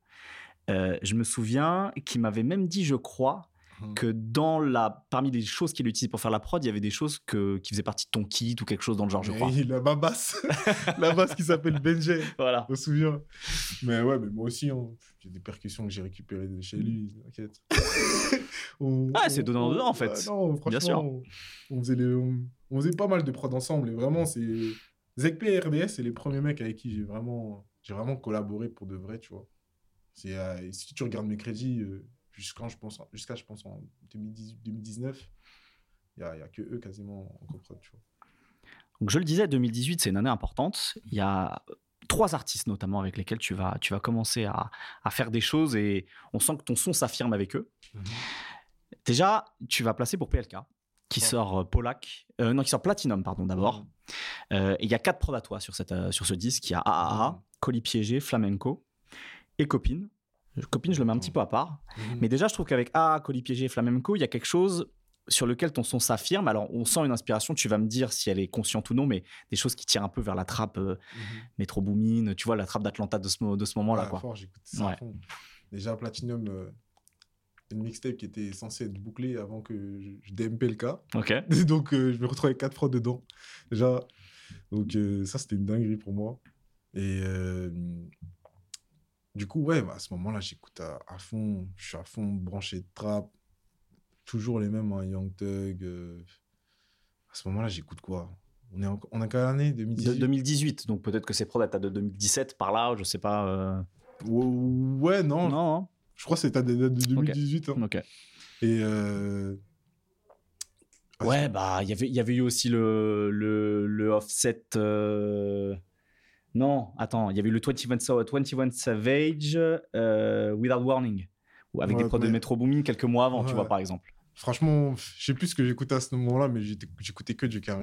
Euh, je me souviens qu'il m'avait même dit, je crois, Mhm. que dans la, parmi les choses qu'il utilisait pour faire la prod, il y avait des choses que, qui faisaient partie de ton kit ou quelque chose dans le genre, je Et crois. Il a ma basse. la basse [laughs] qui s'appelle Benjay. Voilà. Je me souviens. Mais ouais, mais moi aussi, hein, j'ai des percussions que j'ai récupérées de chez lui, t'inquiète. [laughs] Ah, c'est on- donnant on- dedans, en fait. ouais, non, franchement, Bien sûr. On, on faisait les, on, on faisait pas mal de prods ensemble. Et vraiment, c'est. Zekp et RDS, c'est les premiers mecs avec qui j'ai vraiment, j'ai vraiment collaboré pour de vrai, tu vois. C'est, euh, si tu regardes mes crédits, euh, jusqu'à, je pense, jusqu'à, je pense, en 2018, 2019, il n'y a, y a que eux quasiment en coprod, tu vois. Donc je le disais, 2018, c'est une année importante. Il y a, trois artistes notamment avec lesquels tu vas, tu vas commencer à, à faire des choses et on sent que ton son s'affirme avec eux. Mhm. Déjà, tu vas placer pour PLK, qui sort euh, Polak, euh, non, qui sort Platinum, pardon, d'abord. Euh, et il y a quatre toi sur, cette, euh, sur ce disque. Il y a AAA. Colis Piégé, Flamenco et Copine. Copine, je le mets un petit peu à part. Mhm. Mais déjà, je trouve qu'avec AA, Colis Piégé et Flamenco, il y a quelque chose sur lequel ton son s'affirme. Alors, on sent une inspiration, tu vas me dire si elle est consciente ou non, mais des choses qui tirent un peu vers la trappe euh, Mhm. Metro Boomin, tu vois, la trappe d'Atlanta de ce, mo- de ce moment-là. Ouais, quoi. fort, j'écoute ça Ouais. à fond. Déjà, Platinum, une mixtape qui était censée être bouclée avant que je, je DMP le cas. Ok. [laughs] donc, euh, je me retrouvais avec quatre fois dedans. Déjà, donc euh, ça, c'était une dinguerie pour moi. Et euh, du coup, ouais, bah, à ce moment-là, j'écoute à, à fond. Je suis à fond branché de trap. Toujours les mêmes, hein, Young Thug. À ce moment-là, j'écoute quoi? On est, en, on a quelle année? De 2018 2018, donc peut-être que ces prods datent de 2017 par là, je sais pas. Ouais, non, Non, hein. Je crois que c'était de, de 2018. hein. ok. Et. euh, ah, Ouais, bah, il y avait- il y avait eu aussi le, le, le offset. euh, Non, attends, il y avait eu le 21, Sa- 21 Savage euh, Without Warning, avec Ouais, des prods de Metro Boomin quelques mois avant, tu Ouais. vois, par exemple. Franchement, je sais plus ce que j'écoutais à ce moment-là, mais j'écoutais que du carré.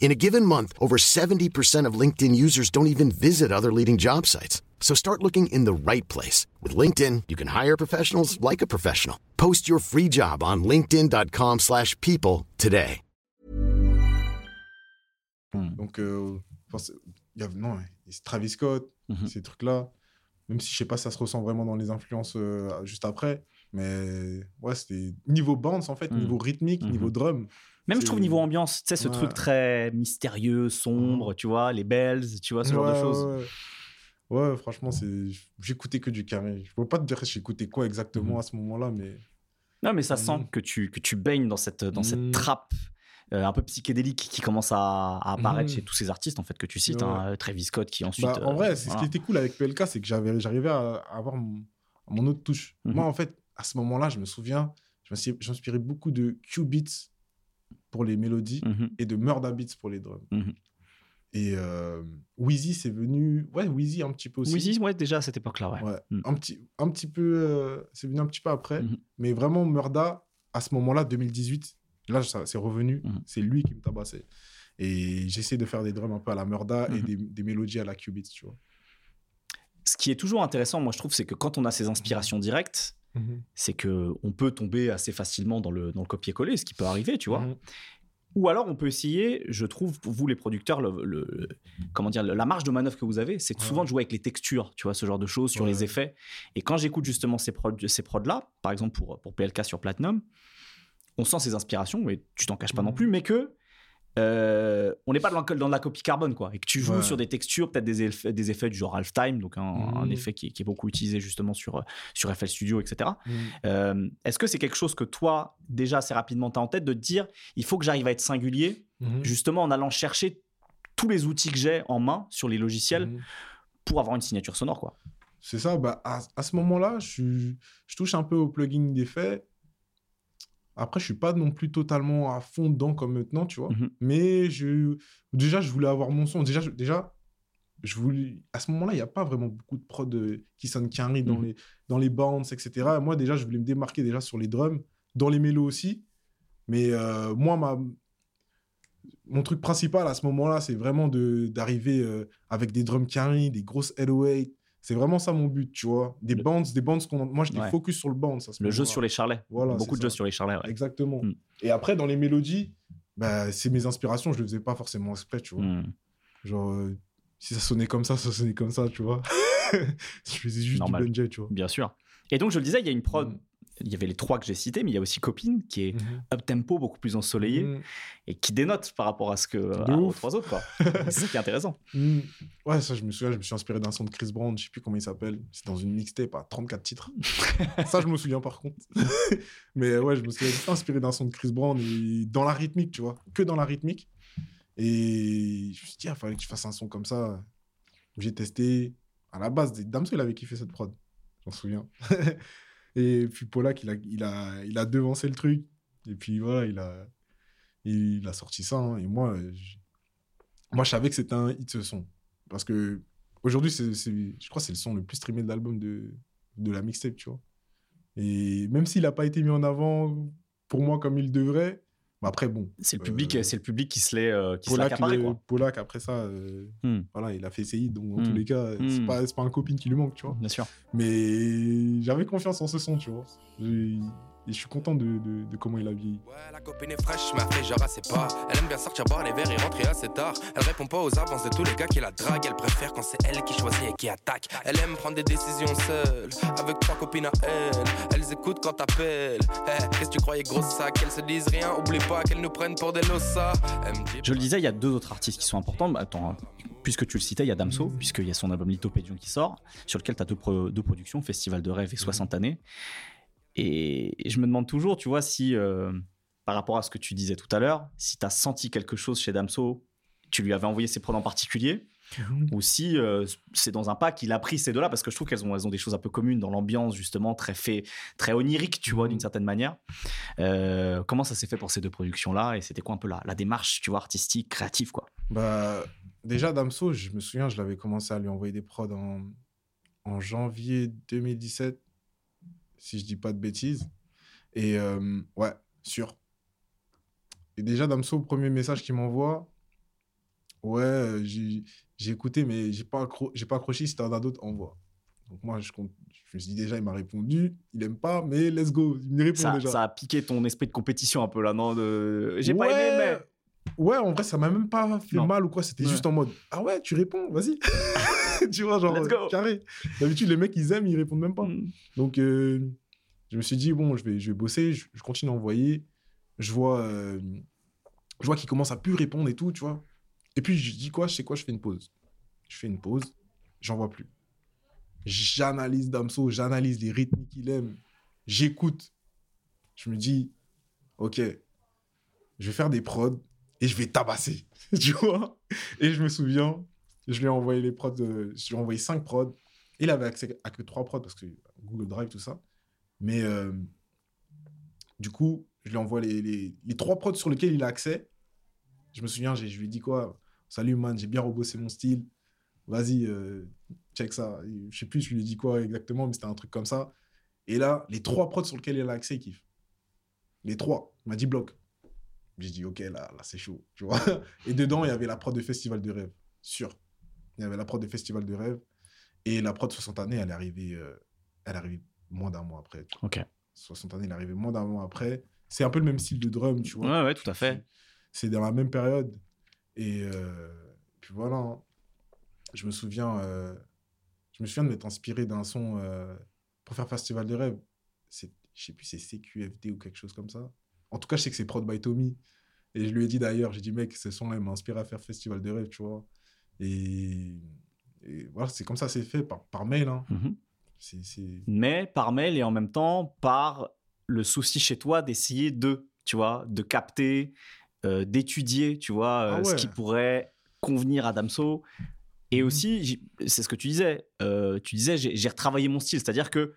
In a given month, over 70% of LinkedIn users don't even visit other leading job sites. So start looking in the right place. With LinkedIn, you can hire professionals like a professional. Post your free job on linkedin.com/people slash people today. Hmm. Donc, euh, il y a, non, Travis Scott, Mhm. ces trucs-là. Même si je sais pas si ça se ressent vraiment dans les influences euh, juste après. Mais ouais, c'était niveau bounce en fait, Mhm. niveau rythmique, Mhm. niveau drum. Même, je trouve, niveau ambiance, tu sais, ce Ouais. truc très mystérieux, sombre, tu vois, les bells, tu vois, ce genre de choses. Ouais, franchement, c'est... j'écoutais que du carré. Je peux pas te dire j'écoutais quoi exactement Mhm. à ce moment-là, mais. Non, mais ça sent Mhm. que tu, que tu baignes dans cette, dans cette Mhm. trappe euh, un peu psychédélique qui commence à, à apparaître chez tous ces artistes en fait que tu cites. Hein, Travis Scott qui ensuite. Bah, en euh, vrai, ce qui était cool avec PLK, c'est que j'avais, j'arrivais à, avoir mon, mon autre touche. Moi, en fait, à ce moment-là, je me souviens, je j'inspirais beaucoup de Q-Beats pour les mélodies Mhm. et de Murda Beats pour les drums. Mhm. Et euh, Wheezy, c'est venu. Ouais, Wheezy un petit peu aussi. Wheezy, ouais, déjà à cette époque-là, ouais. Ouais. Mm. Un, petit, un petit peu. euh, c'est venu un petit peu après. Mhm. Mais vraiment, Murda, à ce moment-là, 2018, là, c'est revenu. Mhm. C'est lui qui me tabassait. Et j'essaie de faire des drums un peu à la Murda et Mhm. des, des mélodies à la Q-Beats, tu vois. Ce qui est toujours intéressant, moi je trouve, c'est que quand on a ces inspirations directes, c'est que on peut tomber assez facilement dans le, dans le copier-coller, ce qui peut arriver, tu vois. Mhm. Ou alors on peut essayer, je trouve, pour vous les producteurs, le, le- comment dire, la marge de manœuvre que vous avez, c'est souvent de jouer avec les textures, tu vois, ce genre de choses, sur Ouais. les effets. Et quand j'écoute justement ces prods, ces prods-là, par exemple pour, pour PLK sur Platinum, on sent ces inspirations, et tu t'en caches pas non Mhm. plus, mais que euh, on n'est pas dans, dans la copie carbone, quoi. Et que tu joues Ouais. sur des textures, peut-être des effets, des effets du genre halftime, donc un, un Mhm. effet qui est, qui est beaucoup utilisé justement sur, sur FL Studio, etc. Mhm. Euh, Est-ce que c'est quelque chose que toi, déjà assez rapidement, tu as en tête de te dire il faut que j'arrive à être singulier, Mhm. justement en allant chercher tous les outils que j'ai en main sur les logiciels pour avoir une signature sonore, quoi? C'est ça, bah, à, à ce moment-là, je, je touche un peu au plugin d'effets. Après, je suis pas non plus totalement à fond dedans comme maintenant, tu vois. Mhm. Mais je, déjà, je voulais avoir mon son. Déjà, je, déjà, je voulais, à ce moment-là, il n'y a pas vraiment beaucoup de prod euh, qui sonnent carré dans, Mhm. les, dans les bounces, etc. Et moi, déjà, je voulais me démarquer déjà sur les drums, dans les mélos aussi. Mais euh, moi, ma, mon truc principal à ce moment-là, c'est vraiment de- d'arriver euh, avec des drums carry, des grosses 808. C'est vraiment ça mon but, tu vois. Des Le- bounces, des bounces qu'on. Moi, j'étais Ouais. focus sur le bounce. Le jeu sur les charlets. Voilà, Beaucoup de jeux sur les charlets, ouais. Exactement. Mm. Et après, dans les mélodies, bah, c'est mes inspirations, je le faisais pas forcément exprès, tu vois. Hmm. Genre, euh, si ça sonnait comme ça, ça sonnait comme ça, tu vois. [laughs] je faisais juste Normal. du Benjay, tu vois. Bien sûr. Et donc, je le disais, il y a une prod. Mm. Il y avait les trois que j'ai cités, mais il y a aussi Copine qui est Mhm. up tempo, beaucoup plus ensoleillé Mm. et qui dénote par rapport à ce que à- aux trois autres. quoi. [laughs] c'est ça qui est intéressant. Mm. Ouais, ça, je me souviens, je me suis inspiré d'un son de Chris Brown, je sais plus comment il s'appelle. C'est dans une mixtape à 34 titres. [laughs] ça, je me souviens par contre. [laughs] Mais ouais, je me juste inspiré d'un son de Chris Brown et dans la rythmique, tu vois, que dans la rythmique. Et je me suis dit, il fallait que je fasse un son comme ça. J'ai testé. À la base, Damso, il avait kiffé cette prod. J'en souviens. Et puis Polak, il a, il, a, il a devancé le truc. Et puis voilà, il a, il a sorti ça. hein. Et moi, je, moi, je savais que c'était un hit ce son. Parce que aujourd'hui, c'est, je crois que c'est le son le plus streamé de l'album de, de la mixtape, tu vois. Et même s'il n'a pas été mis en avant pour moi comme il devrait, mais après, bon. C'est le public, Euh, c'est le public qui se l'est, euh, qui Polak, quoi. Après ça, euh, Hmm. voilà, il a fait hits, donc dans Hmm. tous les cas, c'est Hmm. pas, c'est pas un copine qui lui manque, tu vois. Bien sûr. Mais j'avais confiance en ce son, tu vois. Et je suis content de, de- de comment il a vieilli. Ouais, la copine est fraîche, m'a fait genre assez pas. Elle aime bien sortir boire les verres et rentrer assez tard. Elle répond pas aux avances de tous les gars qui la draguent. Elle préfère quand c'est elle qui choisit et qui attaque. Elle aime prendre des décisions seule, avec trois copines à elle. Elles écoutent quand t'appelles. Eh, Qu'est-ce que tu croyais, gros sac? Qu'elles se disent rien, oublie pas qu'elles nous prennent pour des lossas. Je le disais, il y a deux autres artistes qui sont importants. Bah, Attends, puisque tu le citais, il y a Damso, puisqu'il y a son album Lithopédion qui sort, sur lequel tu as deux, pro- deux productions, Festival de rêve et 60 années. Et je me demande toujours, tu vois, si euh, par rapport à ce que tu disais tout à l'heure, si tu as senti quelque chose chez Damso, tu lui avais envoyé ses prods en particulier, ou si euh, c'est dans un pas qu'il a pris ces deux-là, parce que je trouve qu'elles ont, elles ont des choses un peu communes dans l'ambiance, justement, très fait, très onirique, tu vois, d'une certaine manière. Euh, comment ça s'est fait pour ces deux productions-là Et c'était quoi un peu la, la démarche, tu vois, artistique, créative, quoi? Bah, déjà, Damso, je me souviens, je l'avais commencé à lui envoyer des prods en, en janvier 2017, si je dis pas de bêtises. Et euh, ouais, sûr. Et déjà, Damso, premier message qu'il m'envoie, ouais, euh, j'ai j'ai écouté, mais j'ai pas, accro j'ai pas accroché, si t'en as d'autres, envoie. Donc moi, je, compte, je me suis dit déjà, il m'a répondu, il aime pas, mais let's go, il me répond ça, déjà. ça a piqué ton esprit de compétition un peu là, non de... J'ai pas aimé, mais. Ouais, en vrai, ça m'a même pas fait Non. mal ou quoi. C'était Ouais. juste en mode Ah ouais, tu réponds, vas-y. [laughs] tu vois, genre, carré. D'habitude, les mecs, ils aiment, ils répondent même pas. Mm. Donc, euh, je me suis dit Bon, je vais, je vais bosser, je, je continue à envoyer. Je vois, euh, je vois qu'il commence à plus répondre et tout, tu vois. Et puis, je dis quoi Je sais quoi Je fais une pause. Je fais une pause, j'en vois plus. J'analyse Damso, j'analyse les rythmes qu'il aime, j'écoute. Je me dis Ok, je vais faire des prods et je vais tabasser, [laughs] tu vois? Et je me souviens, je lui ai envoyé les prods, euh, je lui ai envoyé cinq prods. Il avait accès à que trois prods parce que Google Drive, tout ça. Mais euh, du coup, je lui envoie les, les, les trois prods sur lesquels il a accès. Je me souviens, je lui ai dit quoi? Salut man, j'ai bien rebossé mon style. Vas-y, euh, check ça. Je sais plus, je lui ai dit quoi exactement, mais c'était un truc comme ça. Et là, les trois prods sur lesquels il a accès, il kiffe. Les trois. Il m'a dit bloc. J'ai dit, ok, là, là c'est chaud. Tu vois [laughs] Et dedans, il y avait la prod de Festival de Rêve. Sûr. Il y avait la prod de Festival de Rêve. Et la prod 60 années, elle est arrivée, euh, elle est arrivée moins d'un mois après. Ok. 60 années, elle est arrivée moins d'un mois après. C'est un peu le même style de drum, tu vois. Ouais, ouais, tout à fait. C'est dans la même période. Et euh, puis voilà. hein. Je me souviens, euh, je me souviens de m'être inspiré d'un son pour faire Festival de Rêve. Je sais plus, c'est CQFD ou quelque chose comme ça. En tout cas, je sais que c'est prod by Tommy. Et je lui ai dit d'ailleurs, j'ai dit, mec, ce son-là, il m'a inspiré à faire Festival de Rêve, tu vois. Et, et voilà, c'est comme ça, c'est fait par, par mail. Hein. Mhm. Mais par mail et en même temps par le souci chez toi d'essayer de, tu vois, de capter, euh, d'étudier, tu vois, euh, Ah ce qui pourrait convenir à Damso. Et Mhm. aussi, c'est ce que tu disais, euh, tu disais, j'ai j'ai retravaillé mon style, c'est-à-dire que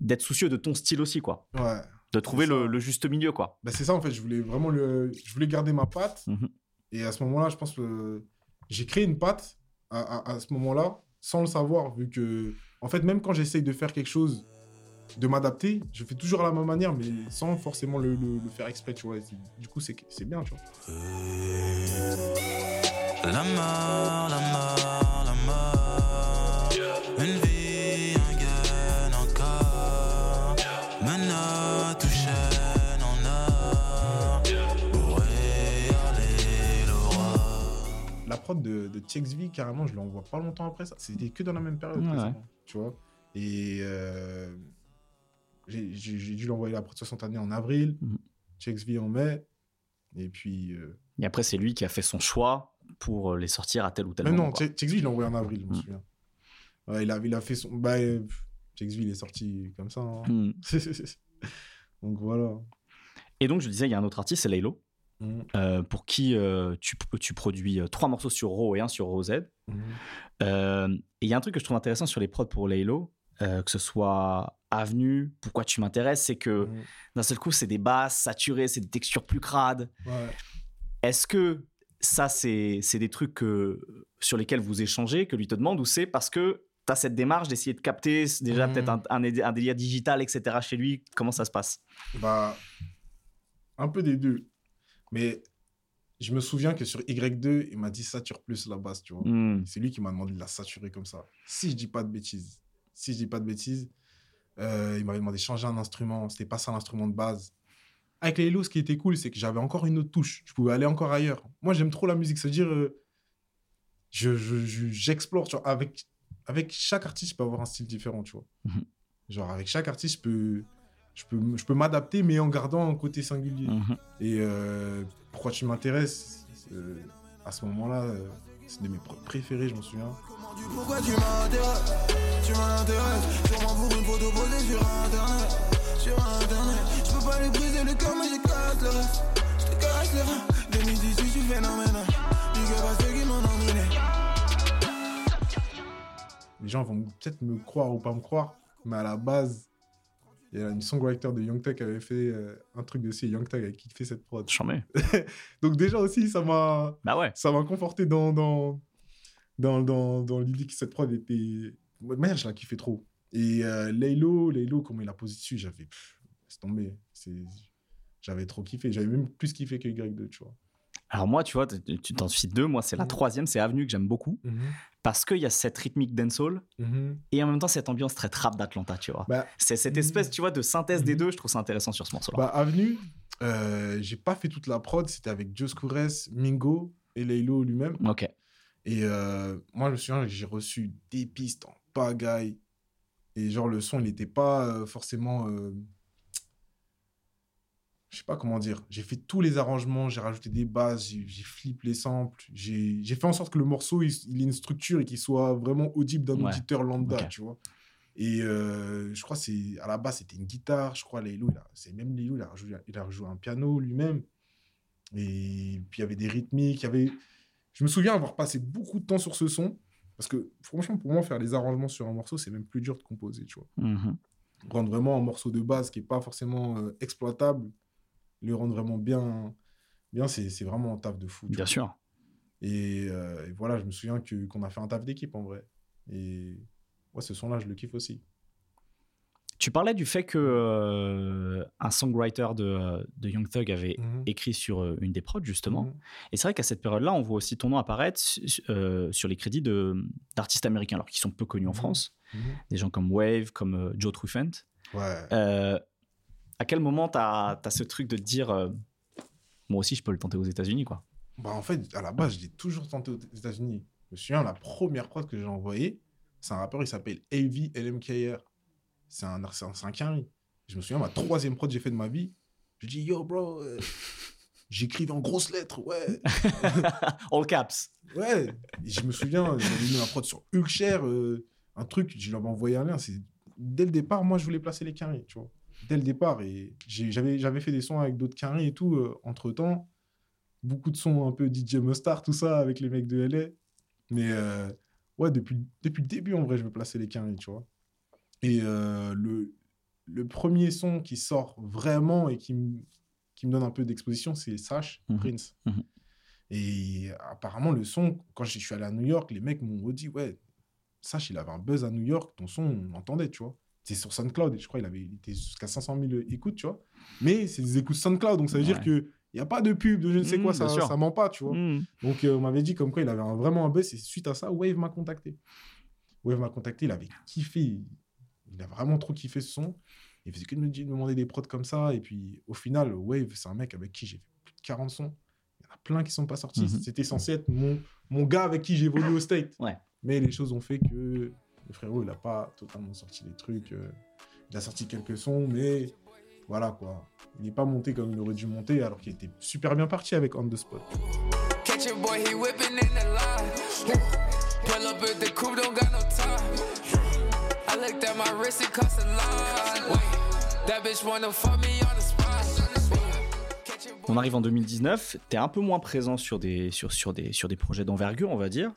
d'être soucieux de ton style aussi, quoi. Ouais. De trouver le, le juste milieu, quoi. Bah, c'est ça, en fait. Je voulais vraiment le... je voulais garder ma patte. Mhm. Et à ce moment-là, je pense que j'ai créé une patte à, à- à ce moment-là, sans le savoir, vu que, en fait, même quand j'essaye de faire quelque chose, de m'adapter, je fais toujours à la même manière, mais sans forcément le, le- le faire exprès, tu vois. Du coup, c'est c'est bien, tu vois. La mort, la mort, la mort. Une vie, un encore. Menottes prod de, de TXV, carrément, je l'envoie pas longtemps après ça. C'était que dans la même période, Ouais, tu vois. Et euh, j'ai dû l'envoyer la prod 60 années en avril, Mhm. TXV en mai. Et puis. euh, Et après, c'est lui qui a fait son choix pour euh, les sortir à tel ou tel Mais moment. non, quoi. TXV, il l'a envoyé en avril, je me Mhm. souviens. Ouais, il, a, il a fait son. Bah, TXV, il est sorti comme ça. hein. Hmm. [laughs] Donc voilà. Et donc, je disais, il y a un autre artiste, c'est Laylo, Mhm. euh, pour qui euh, tu, tu produis euh, trois morceaux sur Raw et un sur Raw Z. Euh, et il y a un truc que je trouve intéressant sur les prods pour Laylo, que ce soit Avenue, pourquoi tu m'intéresses, c'est que Mhm. d'un seul coup, c'est des basses saturées, c'est des textures plus crades. Ouais. Est-ce que ça, c'est des trucs que, sur lesquels vous échangez, que lui te demande, ou c'est parce que tu as cette démarche d'essayer de capter déjà peut-être un, un, un délire digital, etc. chez lui? Comment ça se passe? Bah, un peu des deux. Mais je me souviens que sur Y2, il m'a dit sature plus la basse, tu vois. Hmm. C'est lui qui m'a demandé de la saturer comme ça. Si je dis pas de bêtises, si je dis pas de bêtises, euh, il m'avait demandé de changer un instrument. C'était pas ça l'instrument de base. Avec les Hello, ce qui était cool, c'est que j'avais encore une autre touche. Je pouvais aller encore ailleurs. Moi, j'aime trop la musique. C'est-à-dire, euh, je, je- je- j'explore. tu vois. Avec, avec chaque artiste, je peux avoir un style différent, tu vois. Mhm. Genre, avec chaque artiste, je peux, je peux, je peux m'adapter, mais en gardant un côté singulier. Mhm. Et euh, pourquoi tu m'intéresses euh, À ce moment-là, euh, c'est de mes préférés, je m'en souviens. Pourquoi tu m'intéresses Tu m'intéresses Sûrement pour une photo posée sur internet Sur internet Je peux pas lui briser le cœur mais je casse le reste Je te casse le reste 2018 je suis phénoménal Big up à ceux qui m'ont nominé Les gens vont peut-être me croire ou pas me croire, mais à la base, il y a une songwriter de Young Thug qui avait fait euh, un truc dessus, et Young Thug avait kiffé cette prod. Mets. [laughs] Donc déjà aussi, ça m'a Bah ouais. ça conforté dans, dans, dans, dans, dans l'idée que cette prod était... De manière, je la kiffais trop. Et euh, Laylo, Laylo, comment il a posé dessus, j'avais... Laisse tomber. J'avais trop kiffé. J'avais même plus kiffé que Y2, tu vois. Alors moi, tu vois, tu t'en cites deux. Moi, c'est la Mhm. troisième, c'est Avenue que j'aime beaucoup. Parce qu'il y a cette rythmique dancehall et en même temps cette ambiance très trap d'Atlanta, tu vois. Bah, C'est cette espèce, tu vois, de synthèse des deux. Je trouve ça intéressant sur ce morceau-là. Bah, Avenue, euh, j'ai pas fait toute la prod. C'était avec Joe Coures, Mingo et Laylo lui-même. ok. Et euh, moi, je me souviens que j'ai reçu des pistes en pagaille. Et genre, le son, il n'était pas euh, forcément. euh, Je sais pas comment dire. J'ai fait tous les arrangements, j'ai rajouté des bases, j'ai j'ai flip les samples. J'ai fait en sorte que le morceau, il, il ait une structure et qu'il soit vraiment audible d'un Ouais. auditeur lambda, tu vois. Et euh, je crois c'est à la base, c'était une guitare. Je crois Lélo, c'est même Lélo, il a rejoué, il a rejoué un piano lui-même. Et puis il y avait des rythmiques, il y avait. Je me souviens avoir passé beaucoup de temps sur ce son. Parce que franchement, pour moi, faire les arrangements sur un morceau, c'est même plus dur de composer, tu vois. Mhm. Rendre vraiment un morceau de base qui n'est pas forcément euh, exploitable, le rendre vraiment bien, bien c'est vraiment un taf de fou. Bien vois. sûr. Et, euh, et voilà, je me souviens qu'on a fait un taf d'équipe en vrai. Et ouais, ce son-là, je le kiffe aussi. Tu parlais du fait que euh, un songwriter de, de Young Thug avait Mhm. écrit sur euh, une des prods justement. Mhm. Et c'est vrai qu'à cette période-là, on voit aussi ton nom apparaître su- euh, sur les crédits d'artistes américains, alors qui sont peu connus en Mhm. France. Des gens comme Wave, comme Joe Truffent. Ouais. Euh, à quel moment tu as, ce truc de te dire, euh, moi aussi je peux le tenter aux États-Unis quoi? Bah, en fait, à la base, je l'ai toujours tenté aux États-Unis. Je me souviens, la première prod que j'ai envoyée, c'est un rappeur, il s'appelle AV LMKR. C'est un, c'est un. Je me souviens, ma troisième prod que j'ai fait de ma vie, je dis Yo, bro, euh, [laughs] j'écrivais en grosses lettres, ouais. [laughs] All caps. Ouais. Et je me souviens, j'avais mis ma prod sur Hulkshare, euh, un truc, je leur ai envoyé un lien. C'est... Dès le départ, moi, je voulais placer les carrés, tu vois. Dès le départ. Et j'avais, fait des sons avec d'autres carrés et tout, euh, entre-temps. Beaucoup de sons un peu DJ Mustard, tout ça, avec les mecs de LA. Mais euh, ouais, depuis, depuis le début, en vrai, je veux placer les carrés, tu vois. Et euh, le, le premier son qui sort vraiment et qui, me- qui me donne un peu d'exposition, c'est Sash, Mhm. Prince. Mhm. Et apparemment, le son, quand je suis allé à New York, les mecs m'ont dit Ouais, Sash, il avait un buzz à New York, ton son, on l'entendait, tu vois. C'est sur SoundCloud, et je crois qu'il avait, il était jusqu'à 500 000 écoutes, tu vois. Mais c'est des écoutes SoundCloud, donc ça veut dire Ouais. qu'il n'y a pas de pub, de je ne sais Mhm, quoi, ça, ça ment pas, tu vois. Mhm. Donc, euh, on m'avait dit comme quoi il avait un- vraiment un buzz. Et suite à ça, Wave m'a contacté. Wave m'a contacté, il avait kiffé. Il, il a vraiment trop kiffé ce son. Il faisait que de me, demander des prods comme ça. Et puis, au final, Wave, c'est un mec avec qui j'ai fait plus de 40 sons. Il n'y en a plein qui sont pas sortis. Mhm. C'était censé être mon, mon gars avec qui j'évolue au state. Ouais. Mais les choses ont fait que le frérot, il a pas totalement sorti les trucs. euh, il a sorti quelques sons, mais voilà quoi. Il n'est pas monté comme il aurait dû monter, alors qu'il était super bien parti avec On The Spot. On arrive en 2019, tu es un peu moins présent sur des, sur, sur des, sur des projets d'envergure, on va dire.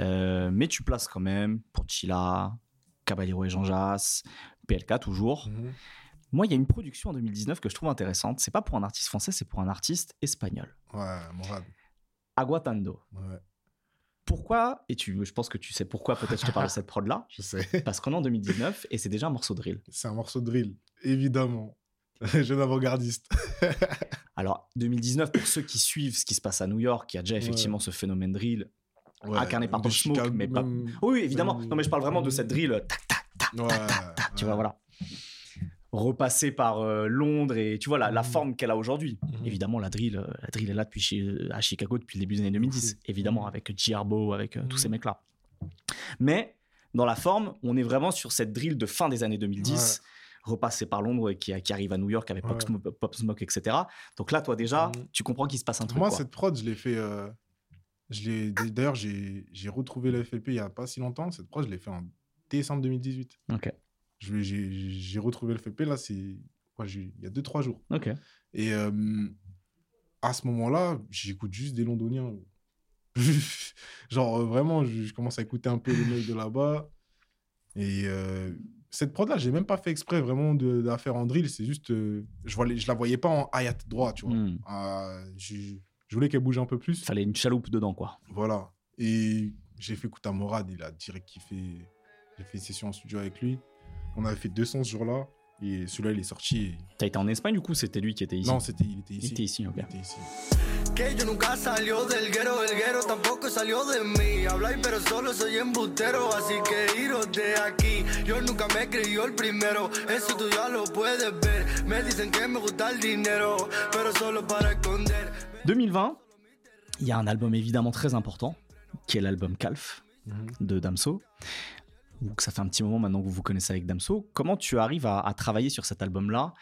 Euh, mais tu places quand même pour Chila, Caballero et Jean Jass, PLK toujours. Mhm. Moi, il y a une production en 2019 que je trouve intéressante. C'est pas pour un artiste français, c'est pour un artiste espagnol. Ouais, Morad. Aguatando. Ouais, Pourquoi Et tu, je pense que tu sais pourquoi. Peut-être je te parle de cette prod là. [laughs] je sais. Parce qu'on est en 2019 et c'est déjà un morceau de drill. C'est un morceau de drill, évidemment. [laughs] Jeune avant-gardiste. [laughs] Alors 2019 pour ceux qui suivent ce qui se passe à New York, il y a déjà effectivement ce phénomène drill incarné par Pop Smoke, mais pas. Oui, évidemment. Non, mais je parle vraiment de cette drill. euh, tac, tac, tac, Ouais, tac, tac, tu ouais. vois, voilà. Repassé par euh, Londres et tu vois la, la Mhm. forme qu'elle a aujourd'hui. Mhm. Évidemment, la drill, euh, la drill est là depuis à Chicago depuis le début des années 2010. fou. Évidemment, Mhm. avec Giarbo, avec euh, tous ces mecs-là. Mais dans la forme, on est vraiment sur cette drill de fin des années 2010, repassée par Londres et qui, qui arrive à New York avec Pop, Ouais. Smoke, Pop Smoke, etc. Donc là, toi déjà, tu comprends qu'il se passe un truc. Moi, quoi. cette prod, je l'ai fait. euh, D'ailleurs, j'ai j'ai retrouvé le FLP il n'y a pas si longtemps. Cette prod, je l'ai fait en décembre 2018. Ok, J'ai j'ai retrouvé le FLP, là, c'est. Il y a 2-3 jours. ok. Et euh, à ce moment-là, j'écoute juste des londoniens. [laughs] Genre, euh, vraiment, je, je commence à écouter un peu les mecs de là-bas. Et euh, cette prod-là, j'ai même pas fait exprès vraiment de, de la faire en drill. C'est juste. euh, je, vois je la voyais pas en hi-hat droit, tu vois. Hmm. Ah, je, je voulais qu'elle bouge un peu plus. Fallait une chaloupe dedans, quoi. Voilà. Et j'ai fait écouter à Morad, il a direct kiffé. J'ai fait une session en studio avec lui. On avait fait deux sons ce jour-là. Et celui-là, il est sorti. et- T'as été en Espagne, du coup, c'était lui qui était ici? Non, c'était, il était il ici. était ici, ok. Il était ici. Que yo nunca salió del guero, el guero tampoco salió de mí. Habláis pero solo soy embustero, así que iros de aquí. Yo nunca me creyó el primero, eso tú ya lo puedes ver. Me dicen que me gusta el dinero, pero solo para esconder. 2020, il y a un album évidemment très important, qui est l'album Calf de Damso. Donc ça fait un petit moment maintenant que vous vous connaissez avec Damso. Comment tu arrives à, à travailler sur cet album-là?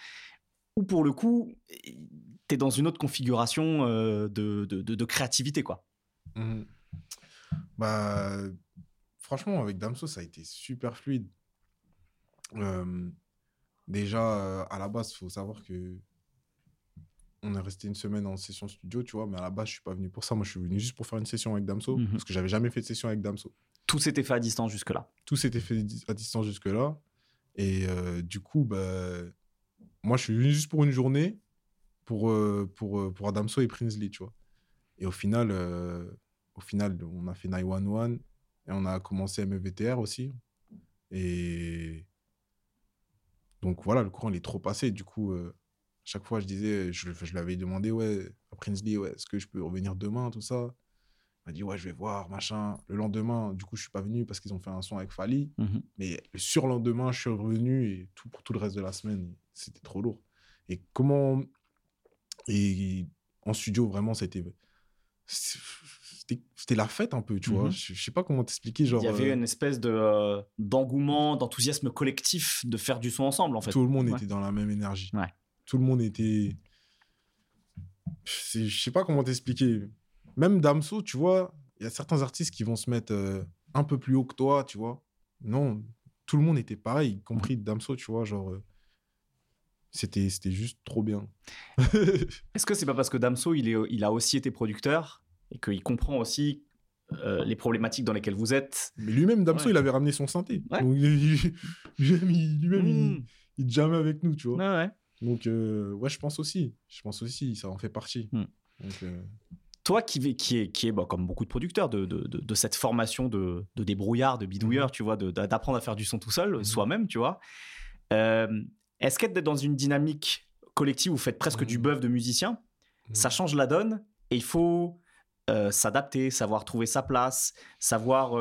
Ou pour le coup, tu es dans une autre configuration euh, de, de- de- de créativité, quoi. Mhm. Bah, franchement, avec Damso, ça a été super fluide. Euh, déjà, euh, à la base, il faut savoir que on est resté une semaine en session studio, tu vois, mais à la base, je suis pas venu pour ça. Moi, je suis venu juste pour faire une session avec Damso, Mhm. parce que j'avais jamais fait de session avec Damso. Tout s'était fait à distance jusque-là. Tout s'était fait à distance jusque-là. Et euh, du coup, bah, moi, je suis venu juste pour une journée pour, euh, pour, euh, pour Adamso et Prinsley, tu vois. Et au final, euh, au final, on a fait 911 et on a commencé MVTR aussi. Et donc voilà, le courant, il est trop passé. Du coup, euh, chaque fois, je disais, je, je lui avais demandé, ouais, à Prinsley, ouais, est-ce que je peux revenir demain, tout ça? Il m'a dit, ouais, je vais voir, machin. Le lendemain, du coup, je suis pas venu parce qu'ils ont fait un son avec Fali. Mhm. Mais le surlendemain, je suis revenu et tout pour tout le reste de la semaine, c'était trop lourd. Et comment. Et en studio, vraiment, c'était. C'était la fête un peu, tu vois? Mhm. Je, je sais pas comment t'expliquer. Genre, Il y avait euh, une espèce de euh, d'engouement, d'enthousiasme collectif de faire du son ensemble, en fait. tout le monde Ouais. était dans la même énergie. Ouais. Tout le monde était. Je sais pas comment t'expliquer. Même Damso, tu vois, il y a certains artistes qui vont se mettre euh, un peu plus haut que toi, tu vois. Non, tout le monde était pareil, y compris Damso, tu vois. Genre, euh, c'était c'était juste trop bien. [laughs] Est-ce que c'est pas parce que Damso, il, est, il a aussi été producteur et qu'il comprend aussi euh, les problématiques dans lesquelles vous êtes? Mais lui-même, Damso, Ouais. il avait ramené son synthé. Ouais. Donc, [laughs] il- lui-même, il, lui-même, Mmh. il jammait avec nous, tu vois. Ouais, ouais. Donc, euh, ouais, je pense aussi. Je pense aussi, ça en fait partie. Mm. Donc, euh, Toi qui, qui est, qui est bah, comme beaucoup de producteurs, de, de, de- de cette formation de, de débrouillard, de bidouilleur, tu vois, d'apprendre à faire du son tout seul, Mhm. soi-même, tu vois. Euh, Est-ce qu'être dans une dynamique collective où vous faites presque du bœuf de musicien, ça change la donne et il faut euh, s'adapter, savoir trouver sa place, savoir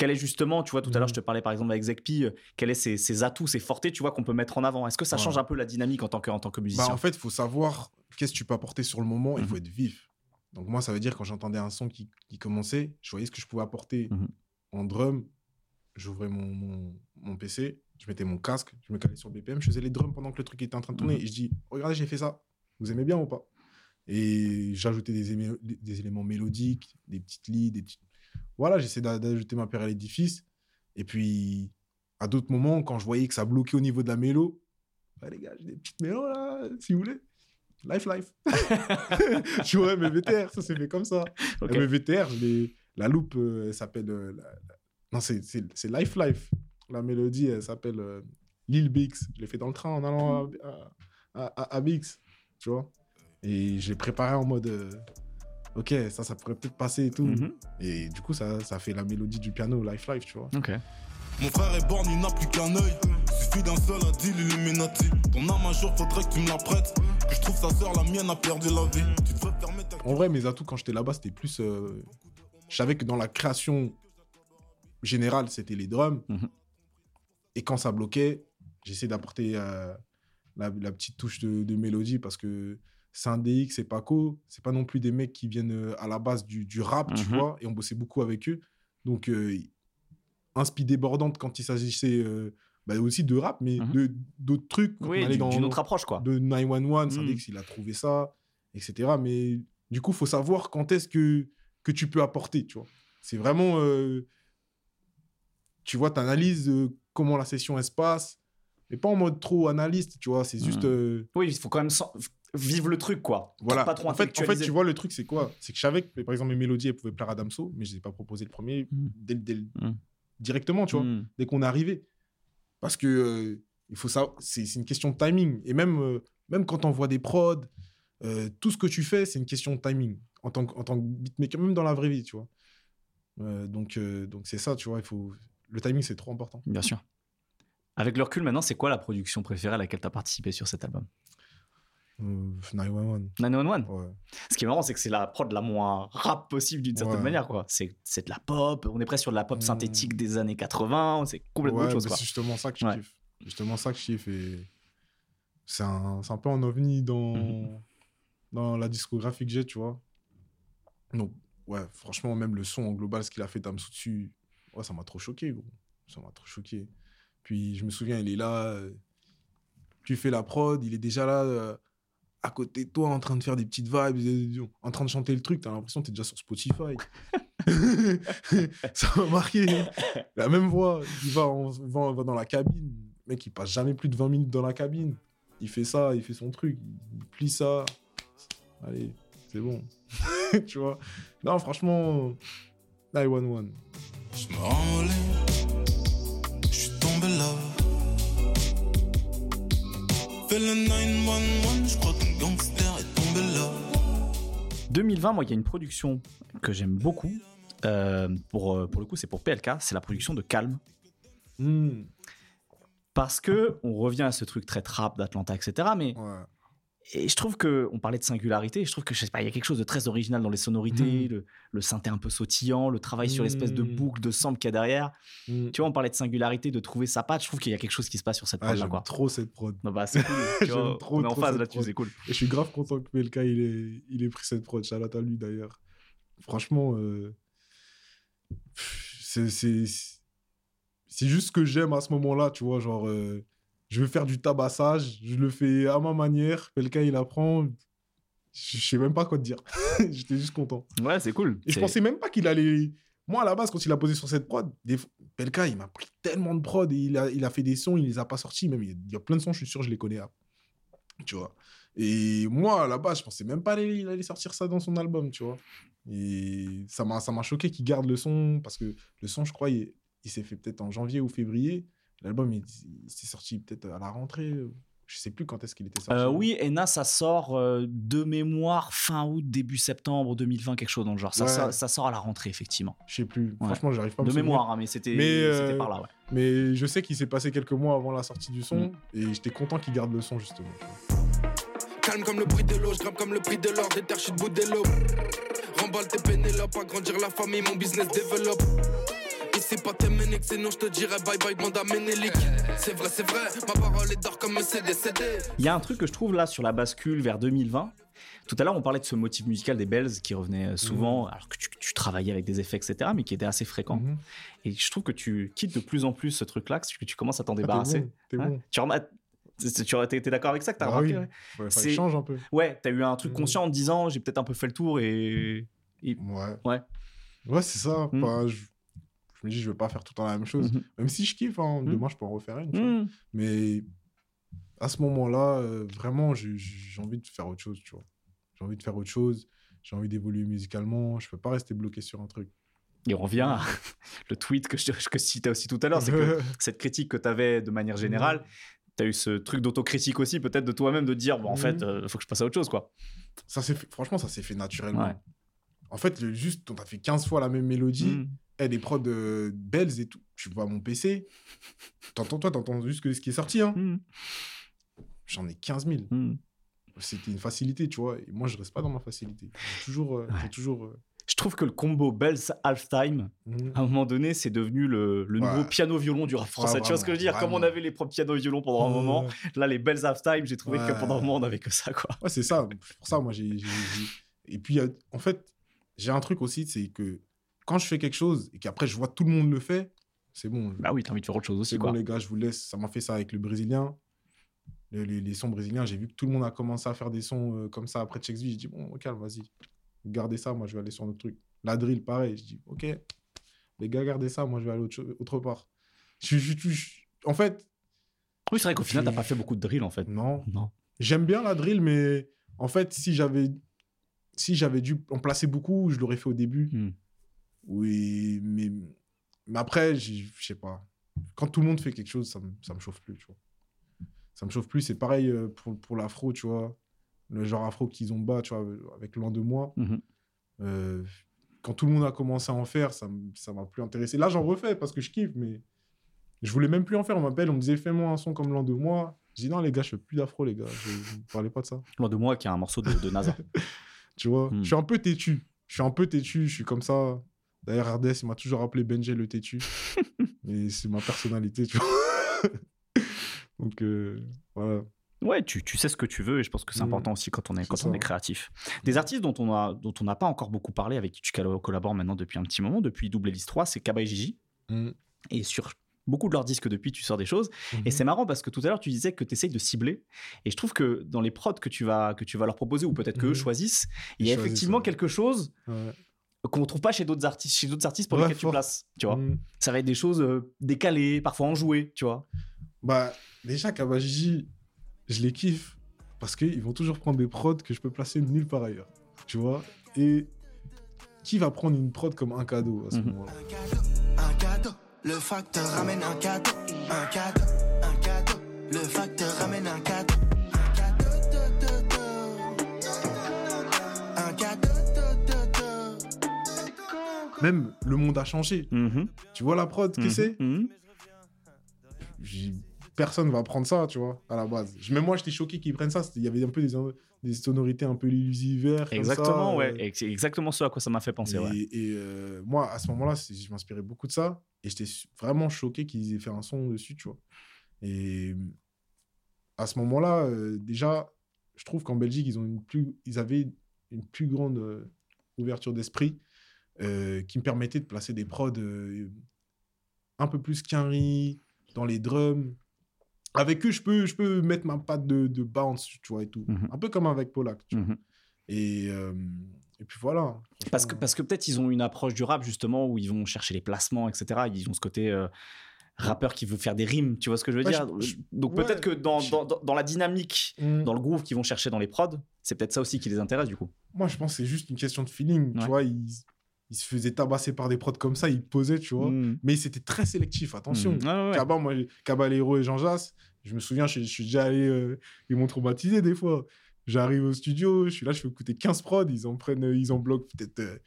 quel est justement, tu vois, tout à l'heure Mhm. je te parlais par exemple avec Zekpi, euh, quels est ses, ses atouts, ses fortés, tu vois, qu'on peut mettre en avant? Est-ce que ça Ouais. change un peu la dynamique en tant que, en tant que musicien? Bah, en fait, il faut savoir qu'est-ce que tu peux apporter sur le moment. Il faut Mhm. être vif. Donc moi, ça veut dire quand j'entendais un son qui, qui commençait, je voyais ce que je pouvais apporter Mhm. en drum. J'ouvrais mon, mon, mon PC, je mettais mon casque, je me calais sur BPM, je faisais les drums pendant que le truc était en train de tourner. Mhm. Et je dis, regardez, j'ai fait ça. Vous aimez bien ou pas? Et j'ajoutais des, des éléments mélodiques, des petites leads, des petits- Voilà, j'essayais d'a- d'ajouter ma pierre à l'édifice. Et puis, à d'autres moments, quand je voyais que ça bloquait au niveau de la mélo, bah, les gars, j'ai des petites mélos là, si vous voulez. Life, life. [laughs] je vois mes VTR, ça s'est fait comme ça. [laughs] Ok. Mes VTR, je l'ai- la loupe, euh, elle s'appelle. euh, la- Non, c'est Life, life. La mélodie, elle s'appelle euh, Lil Bix. Je l'ai fait dans le train en allant à, à, à- à Bix, tu vois. Et j'ai préparé en mode. Ok, ça, ça pourrait peut-être passer et tout. Mhm. Et du coup, ça, ça fait la mélodie du piano Life, life, tu vois. Ok. Mon frère est born, il n'a plus qu'un œil. Suffit d'un seul à dit l'Illuminati. Ton âme un jour, faudrait que tu me la prêtes. Que je trouve sa sœur, la mienne a perdu la vie. Tu devrais fermer ta En vrai, mes atouts quand j'étais là-bas, c'était plus. euh, Je savais que dans la création générale, c'était les drums. Mhm. Et quand ça bloquait, j'essayais d'apporter euh, la, la petite touche de, de mélodie parce que Syndex et Paco, c'est pas non plus des mecs qui viennent euh, à la base du, du rap, tu Mhm. vois, et on bossait beaucoup avec eux. Donc, euh, un speed débordante quand il s'agissait euh, bah, aussi de rap, mais de- d'autres trucs. Quand Oui, on allait du- dans- d'une autre approche, quoi. de 911, Mm. Syndex, il a trouvé ça, etc. Mais du coup, faut savoir quand est-ce que, que tu peux apporter, tu vois. C'est vraiment... euh, tu vois, tu analyses comment la session elle se passe, mais pas en mode trop analyste, tu vois. C'est juste... Mm. euh, Oui, il faut quand même vivre le truc, quoi. voilà. Pas trop en, fait, en fait, intellectualiser. tu vois, le truc, c'est quoi? C'est que je savais que, par exemple, mes mélodies, elles pouvaient plaire à Damso, mais je ne les ai pas proposé le premier Mm. dès, dès Mm. directement, tu vois Mm. dès qu'on est arrivé. Parce que euh, il faut ça, c'est c'est une question de timing. Et même, euh, même quand on voit des prods, euh, tout ce que tu fais, c'est une question de timing. En tant, que- en tant que beatmaker, même dans la vraie vie, tu vois. Euh, donc, euh, donc c'est ça, tu vois. Il faut... Le timing, c'est trop important. Bien sûr. Avec le recul, maintenant, c'est quoi la production préférée à laquelle tu as participé sur cet album? Euh, 911. 911 Ouais. Ce qui est marrant, c'est que c'est la prod la moins rap possible d'une certaine Ouais. manière, quoi. C'est c'est de la pop, on est presque sur de la pop Mm. synthétique des années 80, c'est complètement Ouais, autre chose, quoi. C'est justement ça que je kiffe. Justement ça que je kiffe. Et c'est un, c'est un peu un ovni dans, Mhm. dans la discographie que j'ai, tu vois. Donc, ouais, franchement, même le son en global, ce qu'il a fait dessus, ouais, ça m'a trop choqué, gros. Ça m'a trop choqué. Puis, je me souviens, il est là, euh, tu fais la prod, il est déjà là, euh, à côté de toi, en train de faire des petites vibes, en train de chanter le truc, t'as l'impression que t'es déjà sur Spotify. [laughs] ça m'a marqué. La même voix, il va, en- va, va dans la cabine. Le mec, il passe jamais plus de 20 minutes dans la cabine. Il fait ça, il fait son truc, il plie ça. Allez, c'est bon. [laughs] tu vois? Non, franchement, 911. Je me rends je 2020, moi, il y a une production que j'aime beaucoup. Euh, pour, euh, pour le coup, c'est pour PLK, c'est la production de Calme. Hmm, Parce que on revient à ce truc très trap d'Atlanta, etc. Mais Ouais. Et je trouve que on parlait de singularité. Je trouve que je sais pas, il y a quelque chose de très original dans les sonorités, le, le synthé un peu sautillant, le travail sur l'espèce de Mhm. boucle de sample qu'il y a derrière. Hmm. Tu vois, on parlait de singularité, de trouver sa patte. Je trouve qu'il y a quelque chose qui se passe sur cette Ah, prod là, j'aime quoi. trop cette prod. Non, bah, c'est cool. [laughs] tu J'aime vois, trop, on est en phase là-dessus, c'est cool. Et je suis grave content que PLK il ait, il ait pris cette prod. Shout à lui d'ailleurs. Franchement, euh, c'est juste ce que j'aime à ce moment-là, tu vois. Genre, euh, je veux faire du tabassage, je le fais à ma manière. PLK il apprend. Je sais même pas quoi te dire. [laughs] J'étais juste content. Ouais, c'est cool. Et je pensais même pas qu'il allait. Moi, à la base, quand il a posé sur cette prod, des... PLK, il m'a pris tellement de prod et il a, il a fait des sons, il les a pas sortis. Même, il y a- il plein de sons, je suis sûr, je les connais. hein. Tu vois. Et moi, à la base, je pensais même pas qu'il allait sortir ça dans son album, tu vois. Et ça m'a ça m'a choqué qu'il garde le son, parce que le son, je crois, il, il s'est fait peut-être en janvier ou février. L'album, il, il s'est sorti peut-être à la rentrée. Je sais plus quand est-ce qu'il était sorti. Euh, oui, Ena, ça sort euh, de mémoire fin août, début septembre 2020, quelque chose dans le genre. Ça, Ouais. ça, ça sort à la rentrée, effectivement. Je sais plus. Ouais. Franchement, j'arrive pas à me De souvenir. mémoire, hein, mais c'était Mais, euh, c'était par là, ouais. Mais je sais qu'il s'est passé quelques mois avant la sortie du son Mm. et j'étais content qu'il garde le son justement. Calme comme le bruit de l'eau, je grimpe comme le prix de l'or, des terres, je suis debout des lobes. Remballe tes Pénélope, agrandir la famille, mon business développe. Ici pas tes méniques, sinon je te dirais bye bye, demande à Ménélique. C'est vrai, c'est vrai, ma parole est d'or comme CD, CD. Il y a un truc que je trouve là sur la bascule vers 2020. Tout à l'heure, on parlait de ce motif musical des bells qui revenait souvent, alors que tu, tu travaillais avec des effets, etc., mais qui était assez fréquent. Mhm. Et je trouve que tu quittes de plus en plus ce truc-là, que tu commences à t'en Ah, débarrasser. bon, T'es Ouais. bon. Tu remarques- tu tu t'es d'accord avec ça que t'as Bah remarqué oui. ouais Ouais, C'est- ça change un peu. Ouais, t'as eu un truc Mhm. conscient en te disant j'ai peut-être un peu fait le tour et. et- Ouais. Ouais. Ouais, c'est ça. Mhm. Enfin, je... je me dis, je vais pas faire tout le temps la même chose. Mhm. Même si je kiffe, hein, Mhm. demain, je peux en refaire une. tu vois. Mhm. Mais à ce moment-là, euh, vraiment, j'ai envie de faire autre chose, tu vois. J'ai envie de faire autre chose. J'ai envie d'évoluer musicalement. Je peux pas rester bloqué sur un truc. Et on revient à [laughs] le tweet que je, que citais aussi tout à l'heure, c'est que [laughs] cette critique que tu avais de manière générale, tu as eu ce truc d'autocritique aussi, peut-être de toi-même, de dire, bon, en fait, il faut que je passe à autre chose, quoi. ça fait- franchement, ça s'est fait naturellement. Ouais. En fait, le, juste, on a fait 15 fois la même mélodie. Et des prods euh, bells et tout. Tu vois mon PC. T'entends, toi, t'entends juste ce qui est sorti. Hein. Mhm. J'en ai 15 000. Mhm. C'était une facilité, tu vois. Et moi, je reste pas dans ma facilité. Toujours. euh, Ouais. toujours euh, Je trouve que le combo Bells Halftime, mhm. à un moment donné, c'est devenu le, le Ouais. nouveau piano-violon du rap français. tu vois ce que je veux dire? Vraiment, Comme on avait les propres piano-violon pendant un moment, là, les Bells Halftime, j'ai trouvé que pendant un moment, on avait que ça, quoi. Ouais, c'est ça. Pour ça, moi, j'ai- Et puis, euh, en fait, j'ai un truc aussi, c'est que quand je fais quelque chose et qu'après, je vois tout le monde le fait, c'est bon. Bah oui, t'as envie de faire autre chose aussi, C'est bon, les gars, je vous laisse. Ça m'a fait ça avec le brésilien. Le- les, les sons brésiliens, j'ai vu que tout le monde a commencé à faire des sons euh, comme ça après Checksby. J'ai dit, bon, calme, vas-y. Gardez ça, moi, je vais aller sur un autre truc. La drill, pareil. Je dis, ok, les gars, gardez ça, moi, je vais aller autre, part. Je, je- en fait, Oui, c'est vrai qu'au final, t'as pas fait beaucoup de drill, en fait. non. Non. J'aime bien la drill, mais en fait, si j'avais si j'avais dû en placer beaucoup, je l'aurais fait au début. Hmm. Oui, mais, mais après, je sais pas. Quand tout le monde fait quelque chose, ça me, ça me chauffe plus, tu vois. Ça me chauffe plus. C'est pareil euh, pour, pour l'afro, tu vois. Le genre afro qu'ils ont bas, tu vois, avec l'an de moi. Mhm. Euh, quand tout le monde a commencé à en faire, ça ça m'a plus intéressé. Là, j'en refais parce que je kiffe, mais je voulais même plus en faire. On m'appelle, on me disait, fais-moi un son comme l'an de moi. Je dis, non, les gars, je fais plus d'afro, les gars. Je ne parlais pas de ça. Loin de moi, qui a un morceau de, de NASA. [laughs] Tu vois, Hmm. je suis un peu têtu. Je suis un peu têtu, je suis comme ça. D'ailleurs, RDS, il m'a toujours appelé Benjay le têtu. [laughs] Et c'est ma personnalité, tu vois. [laughs] Donc, euh, voilà. Ouais, tu, tu sais ce que tu veux et je pense que c'est Mhm. important aussi quand on est, quand ça, on est créatif. Des artistes dont on a dont on n'a pas encore beaucoup parlé, avec qui tu colla- collabores maintenant depuis un petit moment, depuis Double Hélice 3, c'est Kaba et Gigi. Mhm. Et sur beaucoup de leurs disques depuis, tu sors des choses. Et Mhm. c'est marrant parce que tout à l'heure, tu disais que tu essayes de cibler. Et je trouve que dans les prods que tu vas, que tu vas leur proposer, ou peut-être qu'eux Mhm. choisissent, il y a choisissent, effectivement ouais. quelque chose Ouais. Qu'on ne trouve pas chez d'autres artistes, chez d'autres artistes pour Ouais, lesquels tu places. Tu vois Mhm. Ça va être des choses euh, décalées, parfois enjouées, tu vois. Bah, déjà, Kabajiji, je les kiffe parce qu'ils vont toujours prendre des prods que je peux placer nulle part ailleurs. Tu vois Et qui va prendre une prod comme un cadeau à ce Mhm. moment-là? Un cadeau, un cadeau, le facteur ramène un cadeau, un cadeau, un cadeau, le facteur ramène un cadeau, Même le monde a changé. Mhm. Tu vois la prod, qui Mhm. c'est Mhm. personne va prendre ça, tu vois, à la base. Je- Même moi, j'étais choqué qu'ils prennent ça. Il y avait un peu des, des sonorités un peu illusivaires. Exactement, ça, ouais. euh, Et c'est exactement ce à quoi ça m'a fait penser, et ouais. et, euh, moi, à ce moment-là, je m'inspirais beaucoup de ça. Et j'étais vraiment choqué qu'ils aient fait un son dessus, tu vois. Et à ce moment-là, euh, déjà, je trouve qu'en Belgique, ils, ont une plus, ils avaient une plus grande euh, ouverture d'esprit euh, qui me permettait de placer des prods euh, un peu plus qu'un dans les drums. Avec eux, je peux, je peux mettre ma patte de, de bounce, tu vois, et tout. Mhm. Un peu comme avec Polak, tu vois. Mhm. Et, euh, et puis voilà. Parce que, parce que peut-être ils ont une approche du rap justement où ils vont chercher les placements, etc. Ils ont ce côté euh, rappeur qui veut faire des rimes, tu vois ce que je veux dire? je- je- Donc ouais, peut-être que dans, dans, dans- dans la dynamique, Mm. dans le groove qu'ils vont chercher dans les prods, c'est peut-être ça aussi qui les intéresse du coup. Moi, je pense que c'est juste une question de feeling. Ouais. Tu vois, ils, ils se faisaient tabasser par des prods comme ça, ils posaient, tu vois. Mm. Mais c'était très sélectif, attention. Mm. Ouais. Kaba, moi, Caballero et Jean Jass, je me souviens, je, je suis déjà allé, euh, ils m'ont traumatisé des fois. J'arrive au studio, je suis là, je fais écouter 15 prods, ils en prennent, euh, ils en bloquent peut-être, euh,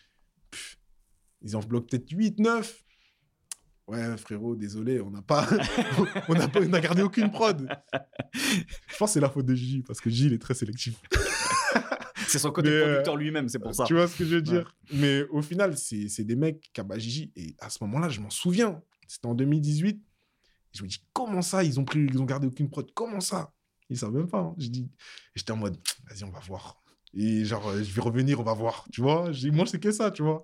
ils en bloquent peut-être 8, 9. Ouais, frérot, désolé, on n'a pas, [laughs] on n'a pas, on n'a gardé aucune prod. Je pense que c'est la faute de Gigi, parce que il est très sélectif. C'est son côté Mais, euh, producteur lui-même, c'est pour ça. Tu vois ce que je veux dire? Mais au final, c'est des mecs Kabajiji. Et à ce moment-là, je m'en souviens. C'était en 2018. Et je me dis, comment ça? Ils ont pris, ils ont gardé aucune prod. Comment ça? Ils savent même pas. hein. Je dis, j'étais en mode, vas-y, on va voir. Et genre, euh, je vais revenir, on va voir, tu vois? J'ai- Moi, c'est que ça, tu vois.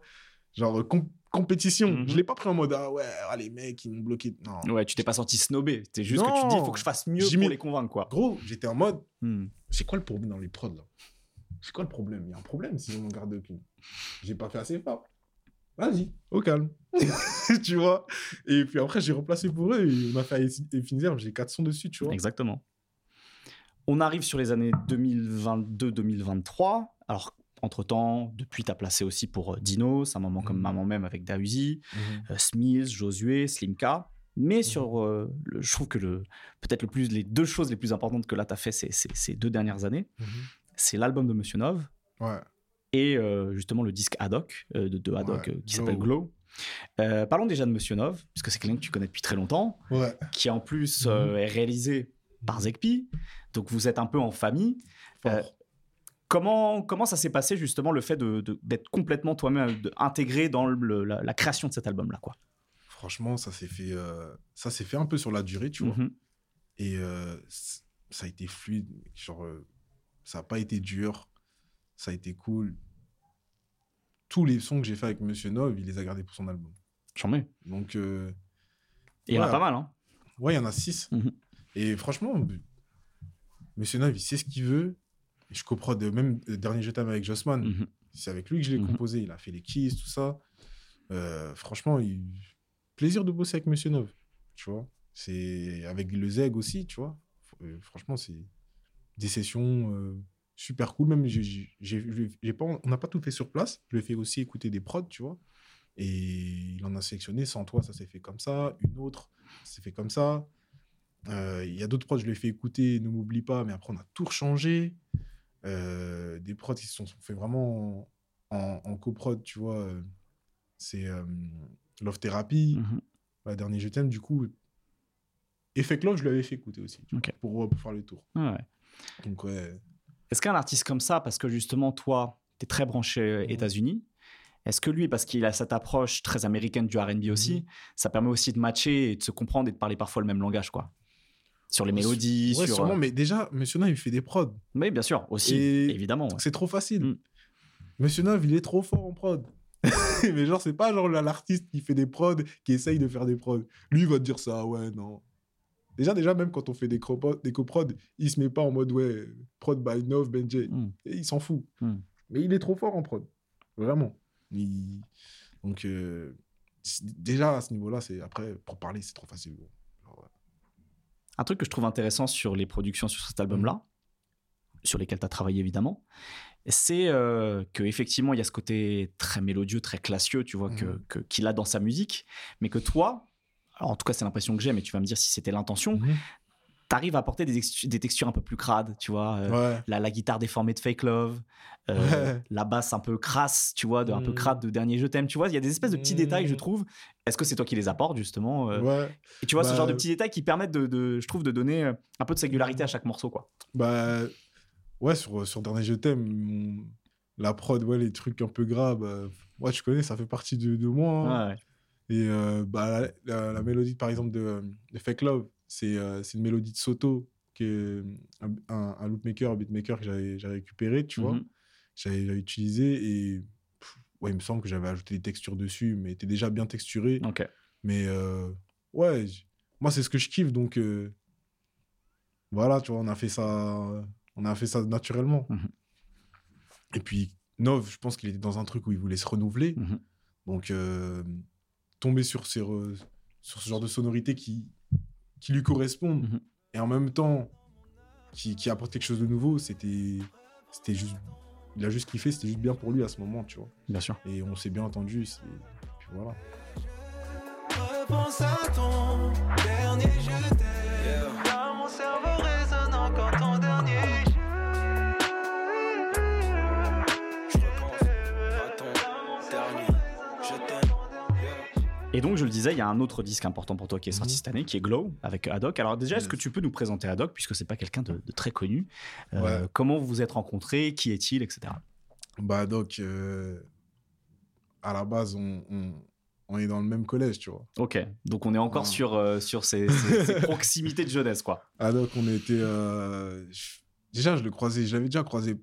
Genre, euh, com- compétition. Mhm. Je l'ai pas pris en mode, ah ouais, ah, les mecs, ils m'ont bloqué. Non. Ouais, tu t'es pas senti snobé. T'es juste que tu te dis, il faut que je fasse mieux pour mis- les convaincre, quoi. Gros, j'étais en mode, Hmm. c'est quoi le problème dans les prods, là? C'est quoi le problème? Il y a un problème si on n'en garde aucune. J'ai pas fait assez fort. Vas-y, au calme. [laughs] tu vois? Et puis après, j'ai remplacé pour eux et on a fait Efinzer, j'ai 4 sons dessus, tu vois. Exactement. On arrive sur les années 2022-2023. Alors, entre-temps, depuis, tu as placé aussi pour euh, Dinos, un moment comme Mhm. Maman Même avec Dausi, Mhm. euh, Smith, Josué, Slimka. Mais sur, euh, le- je trouve que le, peut-être le plus, les deux choses les plus importantes que là, tu as fait ces, ces- ces deux dernières années, Mhm. C'est l'album de Monsieur Nov Ouais. et euh, justement le disque Haddock, euh, de, de Haddock Ouais, euh, qui s'appelle Glow. Euh, parlons déjà de Monsieur Nov, puisque c'est quelqu'un que tu connais depuis très longtemps Ouais. qui en plus Mhm. est réalisé par Zekpi. Donc vous êtes un peu en famille. Comment, comment ça s'est passé justement le fait de- de- d'être complètement toi-même intégré dans le- la, la création de cet album-là quoi? Franchement, ça s'est fait, euh, ça s'est fait un peu sur la durée, tu vois. Mhm. Et euh, ça a été fluide. Genre, euh, ça n'a pas été dur. Ça a été cool. Tous les sons que j'ai fait avec Monsieur Nov, il les a gardés pour son album. J'en mets. Donc, euh, Et il y en a pas mal. Hein. ouais, il y en a six. Mhm. Et franchement, Monsieur Nov, il sait ce qu'il veut. Et je comprends de même le dernier Je t'aime avec Jossman. Mhm. C'est avec lui que je l'ai Mhm. composé. Il a fait les keys, tout ça. Euh, franchement, il... plaisir de bosser avec Monsieur Nov. Tu vois, c'est avec le Zeg aussi, tu vois. Euh, franchement, c'est des sessions euh, super cool. Même, j'ai, pas, on n'a pas tout fait sur place. Je lui ai fait aussi écouter des prods, tu vois. Et il en a sélectionné. Sans toi, ça s'est fait comme ça. Une autre, ça s'est fait comme ça. Euh, Il y a d'autres prods, je lui ai fait écouter, ne m'oublie pas, mais après, on a tout rechangé. Euh, des prods qui se sont fait vraiment en, en, en coprod, tu vois. C'est Love Therapy, Mhm. la dernière Je t'aime, du coup. Effect Love, je lui avais fait écouter aussi, vois, pour, pour faire le tour. Ouais. Donc, ouais. Est-ce qu'un artiste comme ça, parce que justement toi, tu es très branché Mhm. États-Unis, est-ce que lui, parce qu'il a cette approche très américaine du R&B aussi, Mhm. ça permet aussi de matcher et de se comprendre et de parler parfois le même langage quoi? Sur les mélodies, Ouais, sur. sûrement, euh, mais déjà, Monsieur Nov, il fait des prods. Oui, bien sûr, aussi, Et- évidemment. ouais. C'est trop facile. Mm. Monsieur Nov, il est trop fort en prod. [laughs] mais genre, c'est pas genre l'artiste qui fait des prods, qui essaye de faire des prods. Lui, il va te dire ça, ouais, non. Déjà, déjà, même quand on fait des, des coprods, il se met pas en mode, ouais, prod by Nov, Benjay. Mm. Il s'en fout. Mm. Mais il est trop fort en prod. Vraiment. Il- Donc, euh, déjà, à ce niveau-là, c'est après, pour parler, c'est trop facile. ouais. Un truc que je trouve intéressant sur les productions sur cet album-là, sur lesquelles tu as travaillé évidemment, c'est euh, que effectivement il y a ce côté très mélodieux, très classieux, tu vois, que- que- qu'il a dans sa musique, mais que toi, alors en tout cas c'est l'impression que j'ai, mais tu vas me dire si c'était l'intention, Mhm. tu arrives à apporter des, ex- des textures un peu plus crades, tu vois. euh, Ouais. la, la guitare déformée de Fake Love, euh, Ouais. la basse un peu crasse, tu vois, de, un peu Mm. crade de Dernier Je t'aime, tu vois. Il y a des espèces de petits Mm. détails, je trouve. Est-ce que c'est toi qui les apportes, justement euh, Ouais. Et tu vois, ce Bah, genre de petits détails qui permettent, de, de- je trouve, de donner un peu de singularité à chaque morceau, quoi. Bah, ouais, sur, sur Dernier Je t'aime, la prod, ouais, les trucs un peu gras, bah, ouais, tu connais, ça fait partie de, de moi. hein. Et euh, bah, la, mélodie, par exemple, de, de Fake Love, c'est euh, une mélodie de Soto, qui est un, un, un loopmaker, un beatmaker que j'avais récupéré, tu vois. Mhm. J'avais j'avais utilisé et pff, ouais, il me semble que j'avais ajouté des textures dessus, mais était déjà bien texturé. Mais euh, ouais, moi, c'est ce que je kiffe, donc euh, voilà, tu vois, on a fait ça, on a fait ça naturellement. Mhm. Et puis, Nov, je pense qu'il était dans un truc où il voulait se renouveler. Mhm. Donc, euh, tomber sur, ces re- sur ce genre de sonorité qui, qui lui correspondent Mhm. et en même temps qui, qui apporte quelque chose de nouveau, c'était c'était juste. Il a juste kiffé, c'était juste bien pour lui à ce moment, tu vois. Bien sûr. Et on s'est bien entendu. c'est- Puis voilà. Repense à ton dernier je t'aime. Dans mon cerveau résonne encore ton Et donc, je le disais, il y a un autre disque important pour toi qui est sorti Mhm. cette année, qui est Glow, avec Haddock. Alors déjà, est-ce que tu peux nous présenter Haddock, puisque c'est pas quelqu'un de, de très connu? Euh. Comment vous vous êtes rencontrés? Qui est-il? Etc. Bah, euh, à la base, on, on, on est dans le même collège, tu vois. Ok. Donc, on est encore Ouais. sur, euh, sur ces, ces- ces [laughs] proximités de jeunesse, quoi. Donc on était... Déjà, je le croisais, je l'avais déjà croisé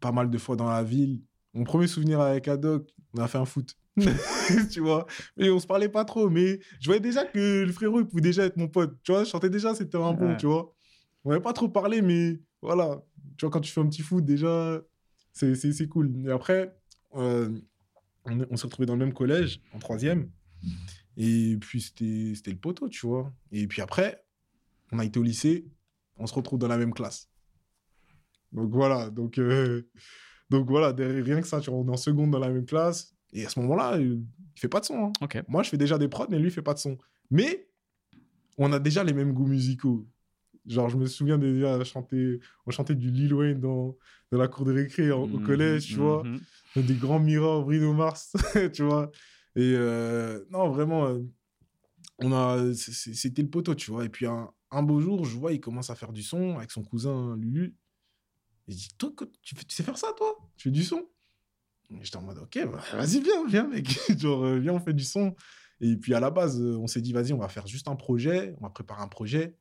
pas mal de fois dans la ville. Mon premier souvenir avec Adoc, on a fait un foot. [laughs] tu vois. Mais on se parlait pas trop mais je voyais déjà que le frérot il pouvait déjà être mon pote. Tu vois je sentais déjà c'était un bon Ouais. tu vois. On n'avait pas trop parlé mais voilà. Tu vois quand tu fais un petit foot déjà c'est cool. Et après euh, on, on s'est retrouvés dans le même collège en troisième. Et puis c'était le poteau tu vois. Et puis après on a été au lycée on se retrouve dans la même classe. Donc voilà donc euh, donc voilà derrière- rien que ça tu vois on est en seconde dans la même classe et à ce moment-là euh, il fait pas de son hein. Moi je fais déjà des prods mais lui il fait pas de son. Mais on a déjà les mêmes goûts musicaux. Genre je me souviens déjà chanter on chantait du Lil Wayne dans, dans la cour de récré en- au Mhm, collège tu vois. mhm. des grands miroirs Bruno Mars [laughs] tu vois. Et euh, non vraiment euh, on a c'était le poteau tu vois. Et puis un, un beau jour je vois il commence à faire du son avec son cousin Lulu. Et je dis toi tu, sais faire ça toi? Tu fais du son? J'étais en mode ok bah, vas-y viens viens mec. [laughs] Genre euh, viens on fait du son. Et puis à la base euh, on s'est dit vas-y on va faire juste un projet. On va préparer un projet.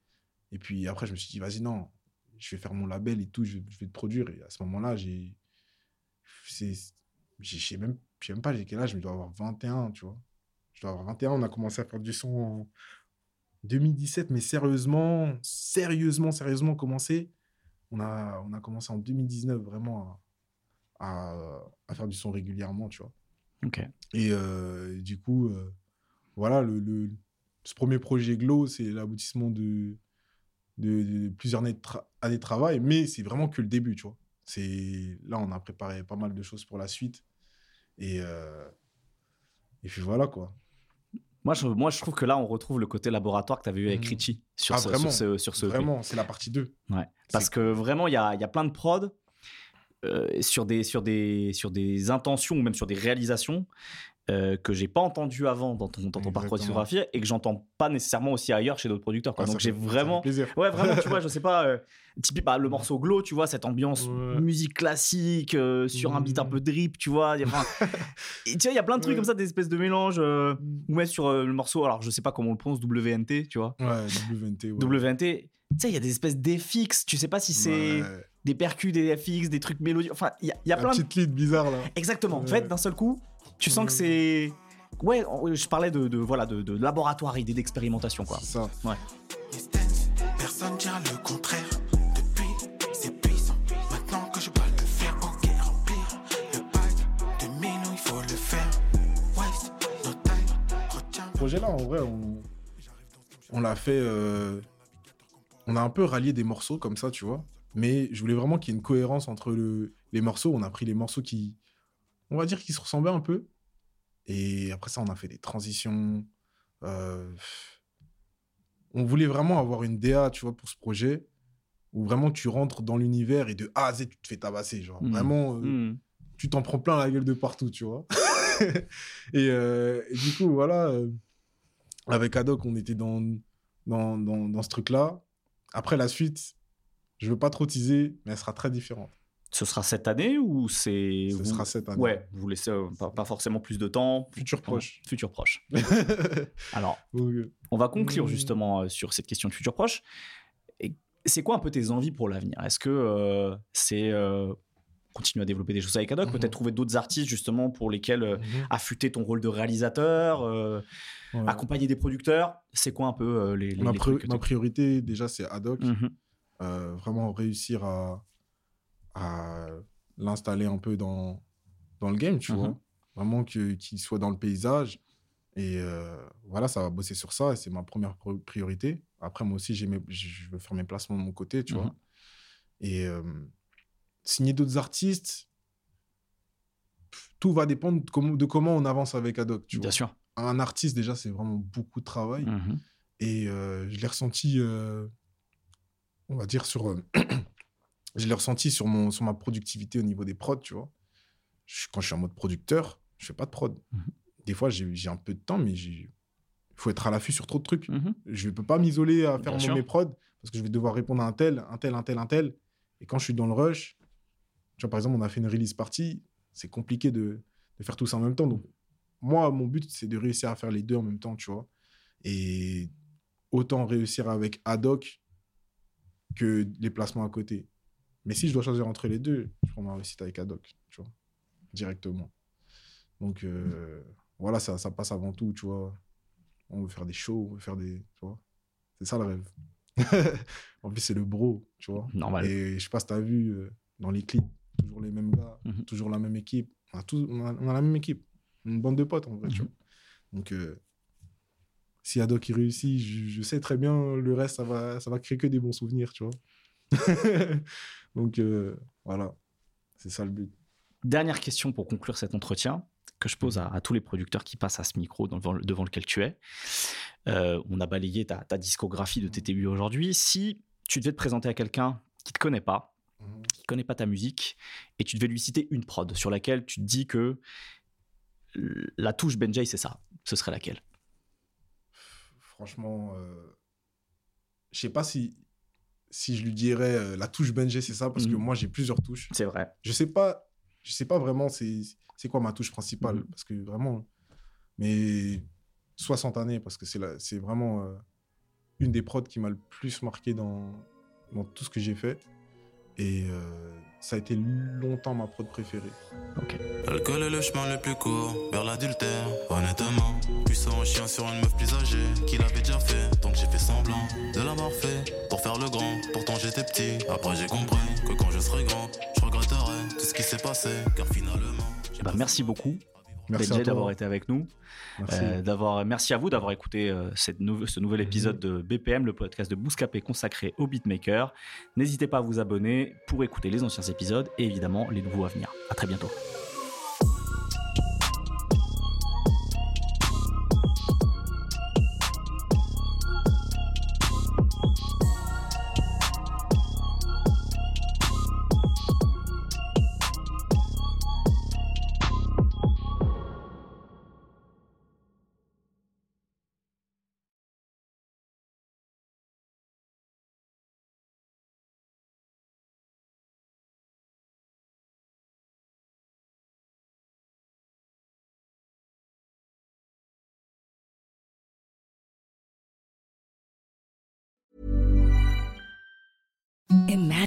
Et puis après je me suis dit vas-y non je vais faire mon label et tout je, vais te produire. Et à ce moment-là j'ai je sais même pas j'ai quel âge mais je dois avoir 21 tu vois. Je dois avoir 21 on a commencé à faire du son en 2017 mais sérieusement sérieusement sérieusement commencé. On a on a commencé en 2019 vraiment à, faire du son régulièrement tu vois. Et euh, du coup euh, voilà le, le- ce premier projet Glow c'est l'aboutissement de, de, de plusieurs années de, tra- années de travail mais c'est vraiment que le début tu vois. Là on a préparé pas mal de choses pour la suite. Et euh, et puis voilà quoi. Moi je, moi, je trouve que là, on retrouve le côté laboratoire que tu avais eu avec Mhm. Richie sur Ah, ce, vraiment, sur ce, sur ce EP. vraiment c'est la partie 2 Ouais. Parce que vraiment, il y a, il y a plein de prods euh, sur, des, sur, des, sur des intentions ou même sur des réalisations euh, que j'ai pas entendu avant dans ton, dans ton parcours discographique et que j'entends pas nécessairement aussi ailleurs chez d'autres producteurs. quoi. Ah, Donc j'ai vraiment. Ouais, vraiment, tu [laughs] vois, je sais pas, euh, typique, bah, le morceau Glow, tu vois, cette ambiance Ouais. musique classique euh, sur un beat un Mhm. peu drip, tu vois. enfin, [laughs] tu vois, il y a plein de trucs Ouais. comme ça, des espèces de mélanges. euh, ou même sur euh, le morceau, alors je sais pas comment on le prononce, WNT, tu vois. ouais WNT ouais. WNT, tu sais, il y a des espèces d'FX, tu sais pas si c'est. Des percus, des FX, des trucs mélodieux. Enfin, il y a, il y a plein de. petite lead bizarre là Exactement. En Ouais. fait, d'un seul coup, tu sens que c'est. Ouais, je parlais de, de, voilà, de, de laboratoire, idée d'expérimentation, quoi. c'est ça personne dira le contraire. Projet-là, en vrai, on, on l'a fait. euh, On a un peu rallié des morceaux comme ça, tu vois. Mais je voulais vraiment qu'il y ait une cohérence entre le- les morceaux. On a pris les morceaux qui, on va dire, qui se ressemblaient un peu. Et après ça, on a fait des transitions. euh, On voulait vraiment avoir une DA, tu vois, pour ce projet. Où vraiment tu rentres dans l'univers et de A à Z, tu te fais tabasser. Genre, Mhm. vraiment. euh, Hmm. tu t'en prends plein la gueule de partout, tu vois. [laughs] et, euh, et du coup, voilà, avec Adoc, on était dans, dans, dans, dans ce truc-là. Après, la suite, je veux pas trop teaser, mais elle sera très différente. Ce sera cette année ou c'est. Ce vous- sera cette année. Ouais, vous laissez euh, pas, pas forcément plus de temps. Futur proche. Futur proche. [laughs] Alors, on va conclure Mmh. justement euh, sur cette question de futur proche. C'est quoi un peu tes envies pour l'avenir? Est-ce que euh, c'est continuer à développer des choses avec Adoc Mhm. Peut-être trouver d'autres artistes justement pour lesquels euh, mhm. affûter ton rôle de réalisateur euh, Ouais. accompagner des producteurs? C'est quoi un peu euh, les, les, ma, les trucs priorité, déjà, c'est Adoc. Mhm. Euh, vraiment réussir à, à l'installer un peu dans, dans le game, tu Mhm. vois. Vraiment qu'il soit dans le paysage. Et euh, voilà, ça va bosser sur ça. Et c'est ma première priorité. Après, moi aussi, mes- je veux faire mes placements de mon côté, tu Mhm. vois. Et euh, signer d'autres artistes, tout va dépendre de comment, de comment on avance avec Adoc, tu Bien vois. sûr. Un artiste, déjà, c'est vraiment beaucoup de travail. Mhm. Et euh, je l'ai ressenti, on va dire, sur. euh, [clears throat] je l'ai ressenti sur, mon, sur ma productivité au niveau des prods, tu vois. Je- quand je suis en mode producteur, je fais pas de prod. Mhm. Des fois, j'ai un peu de temps, mais il faut être à l'affût sur trop de trucs. Mhm. Je ne peux pas m'isoler à faire mon- mes prods parce que je vais devoir répondre à un tel, un tel, un tel, un tel. Et quand je suis dans le rush, tu vois, par exemple, on a fait une release party, c'est compliqué de, de faire tout ça en même temps. Donc, moi, mon but, c'est de réussir à faire les deux en même temps, tu vois. Et autant réussir avec Adoc que les placements à côté. Mais si je dois choisir entre les deux, je prends ma réussite avec Adoc, tu vois, directement. Donc, euh, voilà, ça, ça passe avant tout, tu vois. On veut faire des shows, on veut faire des. Tu vois, c'est ça le rêve. [laughs] en plus, c'est le bro, tu vois. Normal. Et je sais pas si t'as vu euh, dans les clips, toujours les mêmes gars, Mhm. toujours la même équipe. On a, tous, on, a, on a la même équipe. Une bande de potes, en vrai, tu Mhm. vois. Donc, euh, si Adoc il réussit, je, je sais très bien, le reste, ça va, ça va créer que des bons souvenirs, tu vois. [laughs] Donc, euh, voilà. C'est ça le but. Dernière question pour conclure cet entretien que je pose à, à tous les producteurs qui passent à ce micro devant, devant lequel tu es. Euh, on a balayé ta, ta discographie de débuts aujourd'hui. Si tu devais te présenter à quelqu'un qui te connaît pas, qui connaît pas ta musique, et tu devais lui citer une prod sur laquelle tu te dis que la touche Benjay, c'est ça, ce serait laquelle? Franchement, euh, je sais pas si, si je lui dirais euh, la touche Benji, c'est ça, parce que Mhm. moi, j'ai plusieurs touches. C'est vrai. Je sais pas, je sais pas vraiment c'est quoi ma touche principale, Mhm. parce que vraiment, mais 60 années, parce que c'est vraiment euh, une des prods qui m'a le plus marqué dans, dans tout ce que j'ai fait. Et euh, ça a été longtemps ma prod préférée. L'alcool est le chemin le plus court vers l'adultère, honnêtement. Puissant chien sur une meuf plus âgée qui l'avait déjà fait, donc j'ai fait semblant de l'avoir fait pour faire le grand. Pourtant j'étais petit, après j'ai compris que quand je serai grand, je regretterai tout ce qui s'est passé, car finalement. Eh ben, merci beaucoup, Merci d'avoir été avec nous. Merci. Euh, d'avoir, merci à vous d'avoir écouté euh, cette nou- ce nouvel Mhm. épisode de BPM, le podcast de Bouscapé consacré au beatmaker. N'hésitez pas à vous abonner pour écouter les anciens épisodes et évidemment les nouveaux à venir. À très bientôt.